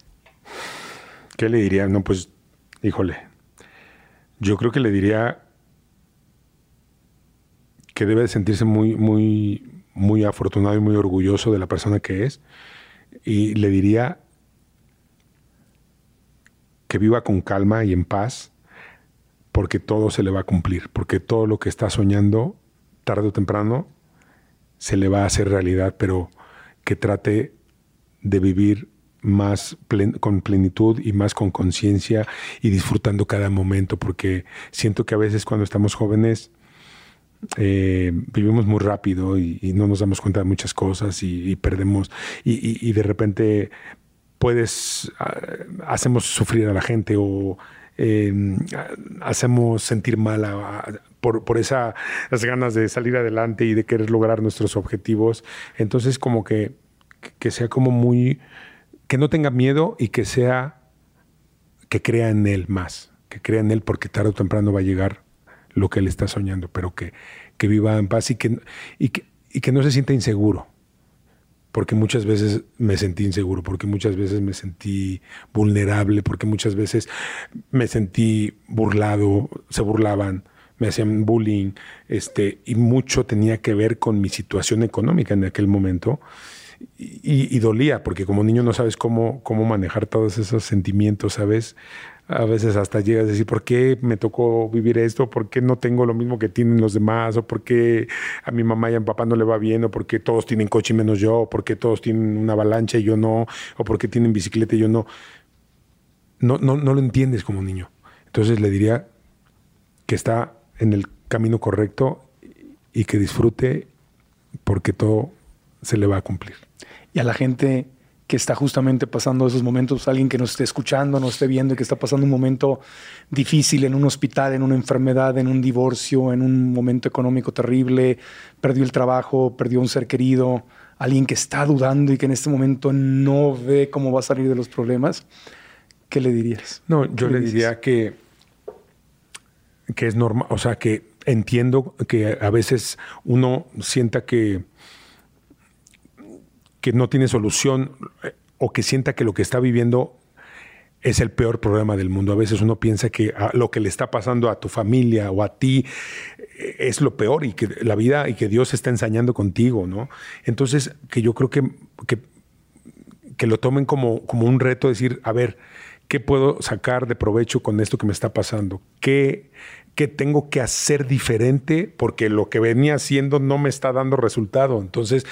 ¿Qué le diría? No, pues, híjole. Yo creo que le diría que debe de sentirse muy, muy, muy afortunado y muy orgulloso de la persona que es. Y le diría que viva con calma y en paz, porque todo se le va a cumplir, porque todo lo que está soñando, tarde o temprano, se le va a hacer realidad, pero que trate de vivir más con plenitud y más con conciencia y disfrutando cada momento, porque siento que a veces cuando estamos jóvenes eh, vivimos muy rápido y, no nos damos cuenta de muchas cosas y, perdemos y, de repente puedes ah, hacemos sufrir a la gente o eh, hacemos sentir mal por, por esa- esas ganas de salir adelante y de querer lograr nuestros objetivos. Entonces como que, que sea como muy, que no tenga miedo y que sea, que crea en él más, que crea en él porque tarde o temprano va a llegar lo que él está soñando, pero que, que viva en paz y que, y, que, y que no se sienta inseguro. Porque muchas veces me sentí inseguro, porque muchas veces me sentí vulnerable, porque muchas veces me sentí burlado, se burlaban, me hacían bullying, este, y mucho tenía que ver con mi situación económica en aquel momento. Y, dolía, porque como niño no sabes cómo, cómo manejar todos esos sentimientos, ¿sabes? A veces hasta llegas a decir, ¿por qué me tocó vivir esto? ¿Por qué no tengo lo mismo que tienen los demás? ¿O por qué a mi mamá y a mi papá no le va bien? ¿O por qué todos tienen coche menos yo? ¿O por qué todos tienen una avalancha y yo no? ¿O por qué tienen bicicleta y yo no? No, no, no lo entiendes como niño. Entonces le diría que está en el camino correcto y que disfrute porque todo se le va a cumplir. Y a la gente que está justamente pasando esos momentos, alguien que nos esté escuchando, nos esté viendo y que está pasando un momento difícil en un hospital, en una enfermedad, en un divorcio, en un momento económico terrible, perdió el trabajo, perdió un ser querido, alguien que está dudando y que en este momento no ve cómo va a salir de los problemas, ¿qué le dirías? No, yo le, diría que, que es normal, o sea, que entiendo que a veces uno sienta que que no tiene solución eh, o que sienta que lo que está viviendo es el peor problema del mundo. A veces uno piensa que ah, lo que le está pasando a tu familia o a ti eh, es lo peor y que la vida y que Dios está ensañando contigo, ¿no? Entonces, que yo creo que, que, que lo tomen como, como un reto, decir, a ver, ¿qué puedo sacar de provecho con esto que me está pasando? ¿Qué, qué tengo que hacer diferente porque lo que venía haciendo no me está dando resultado. Entonces,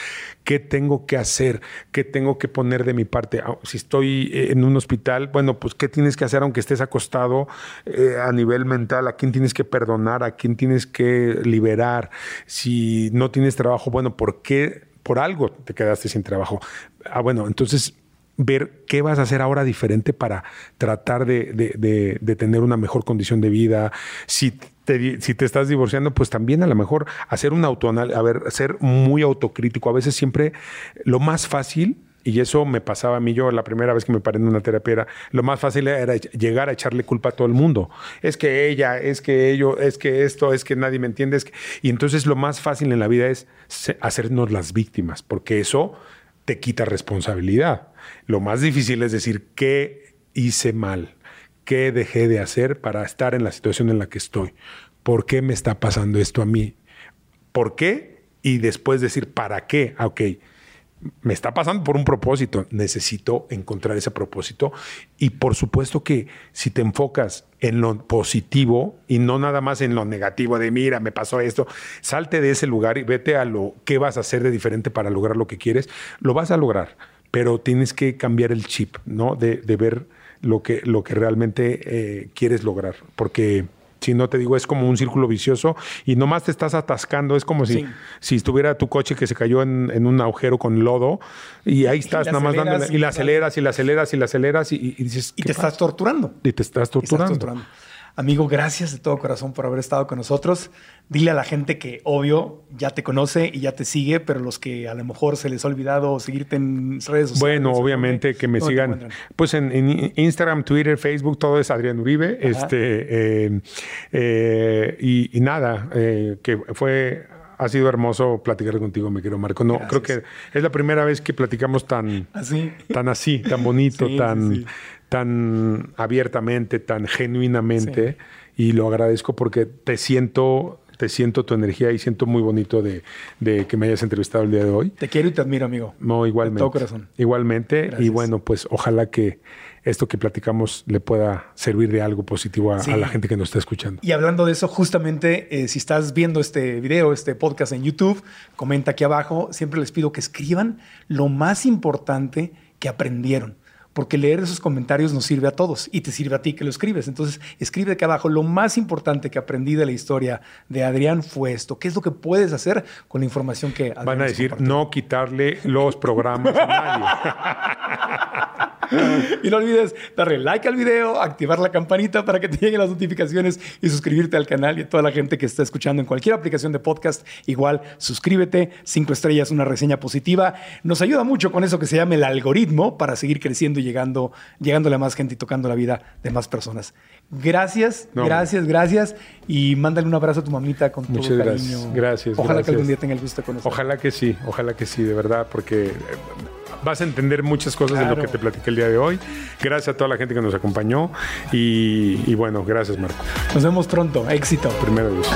¿qué tengo que hacer? ¿Qué tengo que poner de mi parte? Ah, si estoy eh, en un hospital, bueno, pues ¿qué tienes que hacer aunque estés acostado eh, a nivel mental? ¿A quién tienes que perdonar? ¿A quién tienes que liberar? Si no tienes trabajo, bueno, ¿por qué? Por algo te quedaste sin trabajo. Ah, bueno, entonces ver qué vas a hacer ahora diferente para tratar de, tener una mejor condición de vida. Si te, si te estás divorciando, pues también a lo mejor hacer un autoanal, a ver, ser muy autocrítico. A veces siempre lo más fácil y eso me pasaba a mí yo la primera vez que me paré en una terapia lo más fácil era llegar a echarle culpa a todo el mundo. Es que ella, es que ello, es que esto, es que nadie me entiende. Y entonces lo más fácil en la vida es hacernos las víctimas, porque eso te quita responsabilidad. Lo más difícil es decir, ¿qué hice mal? ¿Qué dejé de hacer para estar en la situación en la que estoy? ¿Por qué me está pasando esto a mí? ¿Por qué? Y después decir, ¿para qué? Ah, ok, me está pasando por un propósito, necesito encontrar ese propósito. Y por supuesto que si te enfocas en lo positivo y no nada más en lo negativo de, mira, me pasó esto, salte de ese lugar y vete a lo que vas a hacer de diferente para lograr lo que quieres, lo vas a lograr pero tienes que cambiar el chip, ¿no? De, ver lo que, lo que realmente eh, quieres lograr, porque si no te digo, es como un círculo vicioso y nomás te estás atascando. Es como si, si estuviera tu coche que se cayó en, un agujero con lodo y ahí estás nada más dándole. Y, la aceleras y la aceleras y la aceleras y, dices. Y te estás torturando. Y te estás torturando. Amigo, gracias de todo corazón por haber estado con nosotros. Dile a la gente que, obvio, ya te conoce y ya te sigue, pero los que a lo mejor se les ha olvidado seguirte en redes sociales. Bueno, obviamente que me sigan. Pues en, Instagram, Twitter, Facebook, todo es Adrián Uribe. Este, eh, eh, y, nada, eh, que fue ha sido hermoso platicar contigo, me quiero Marco. No, creo que es la primera vez que platicamos tan así, tan así, tan bonito, tan, tan abiertamente, tan genuinamente. Y lo agradezco porque te siento, te siento tu energía y siento muy bonito de, que me hayas entrevistado el día de hoy. Te quiero y te admiro, amigo. No, igualmente. todo corazón. Igualmente. Y bueno, pues ojalá que esto que platicamos le pueda servir de algo positivo a, la gente que nos está escuchando. Y hablando de eso, justamente, eh, si estás viendo este video, este podcast en YouTube, comenta aquí abajo. Siempre les pido que escriban lo más importante que aprendieron porque leer esos comentarios nos sirve a todos y te sirve a ti que lo escribes. Entonces, escribe aquí abajo, lo más importante que aprendí de la historia de Adrián fue esto. ¿Qué es lo que puedes hacer con la información que Adrián Van a decir, no quitarle los programas a nadie. y no olvides darle like al video, activar la campanita para que te lleguen las notificaciones y suscribirte al canal y a toda la gente que está escuchando en cualquier aplicación de podcast. Igual, suscríbete, cinco estrellas, una reseña positiva. Nos ayuda mucho con eso que se llama el algoritmo para seguir creciendo y llegando, llegándole a más gente y tocando la vida de más personas. Gracias, gracias, gracias. Y mándale un abrazo a tu mamita con todo cariño. Gracias, gracias. Ojalá que algún día tenga el gusto de conocer. Ojalá que sí, ojalá que sí, de verdad, porque eh, vas a entender muchas cosas de lo que te platiqué el día de hoy. Gracias a toda la gente que nos acompañó. Y, bueno, gracias, Marco. Nos vemos pronto. Éxito. Primero Dios.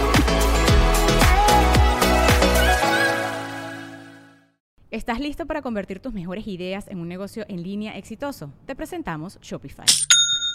¿Estás listo para convertir tus mejores ideas en un negocio en línea exitoso? Te presentamos Shopify.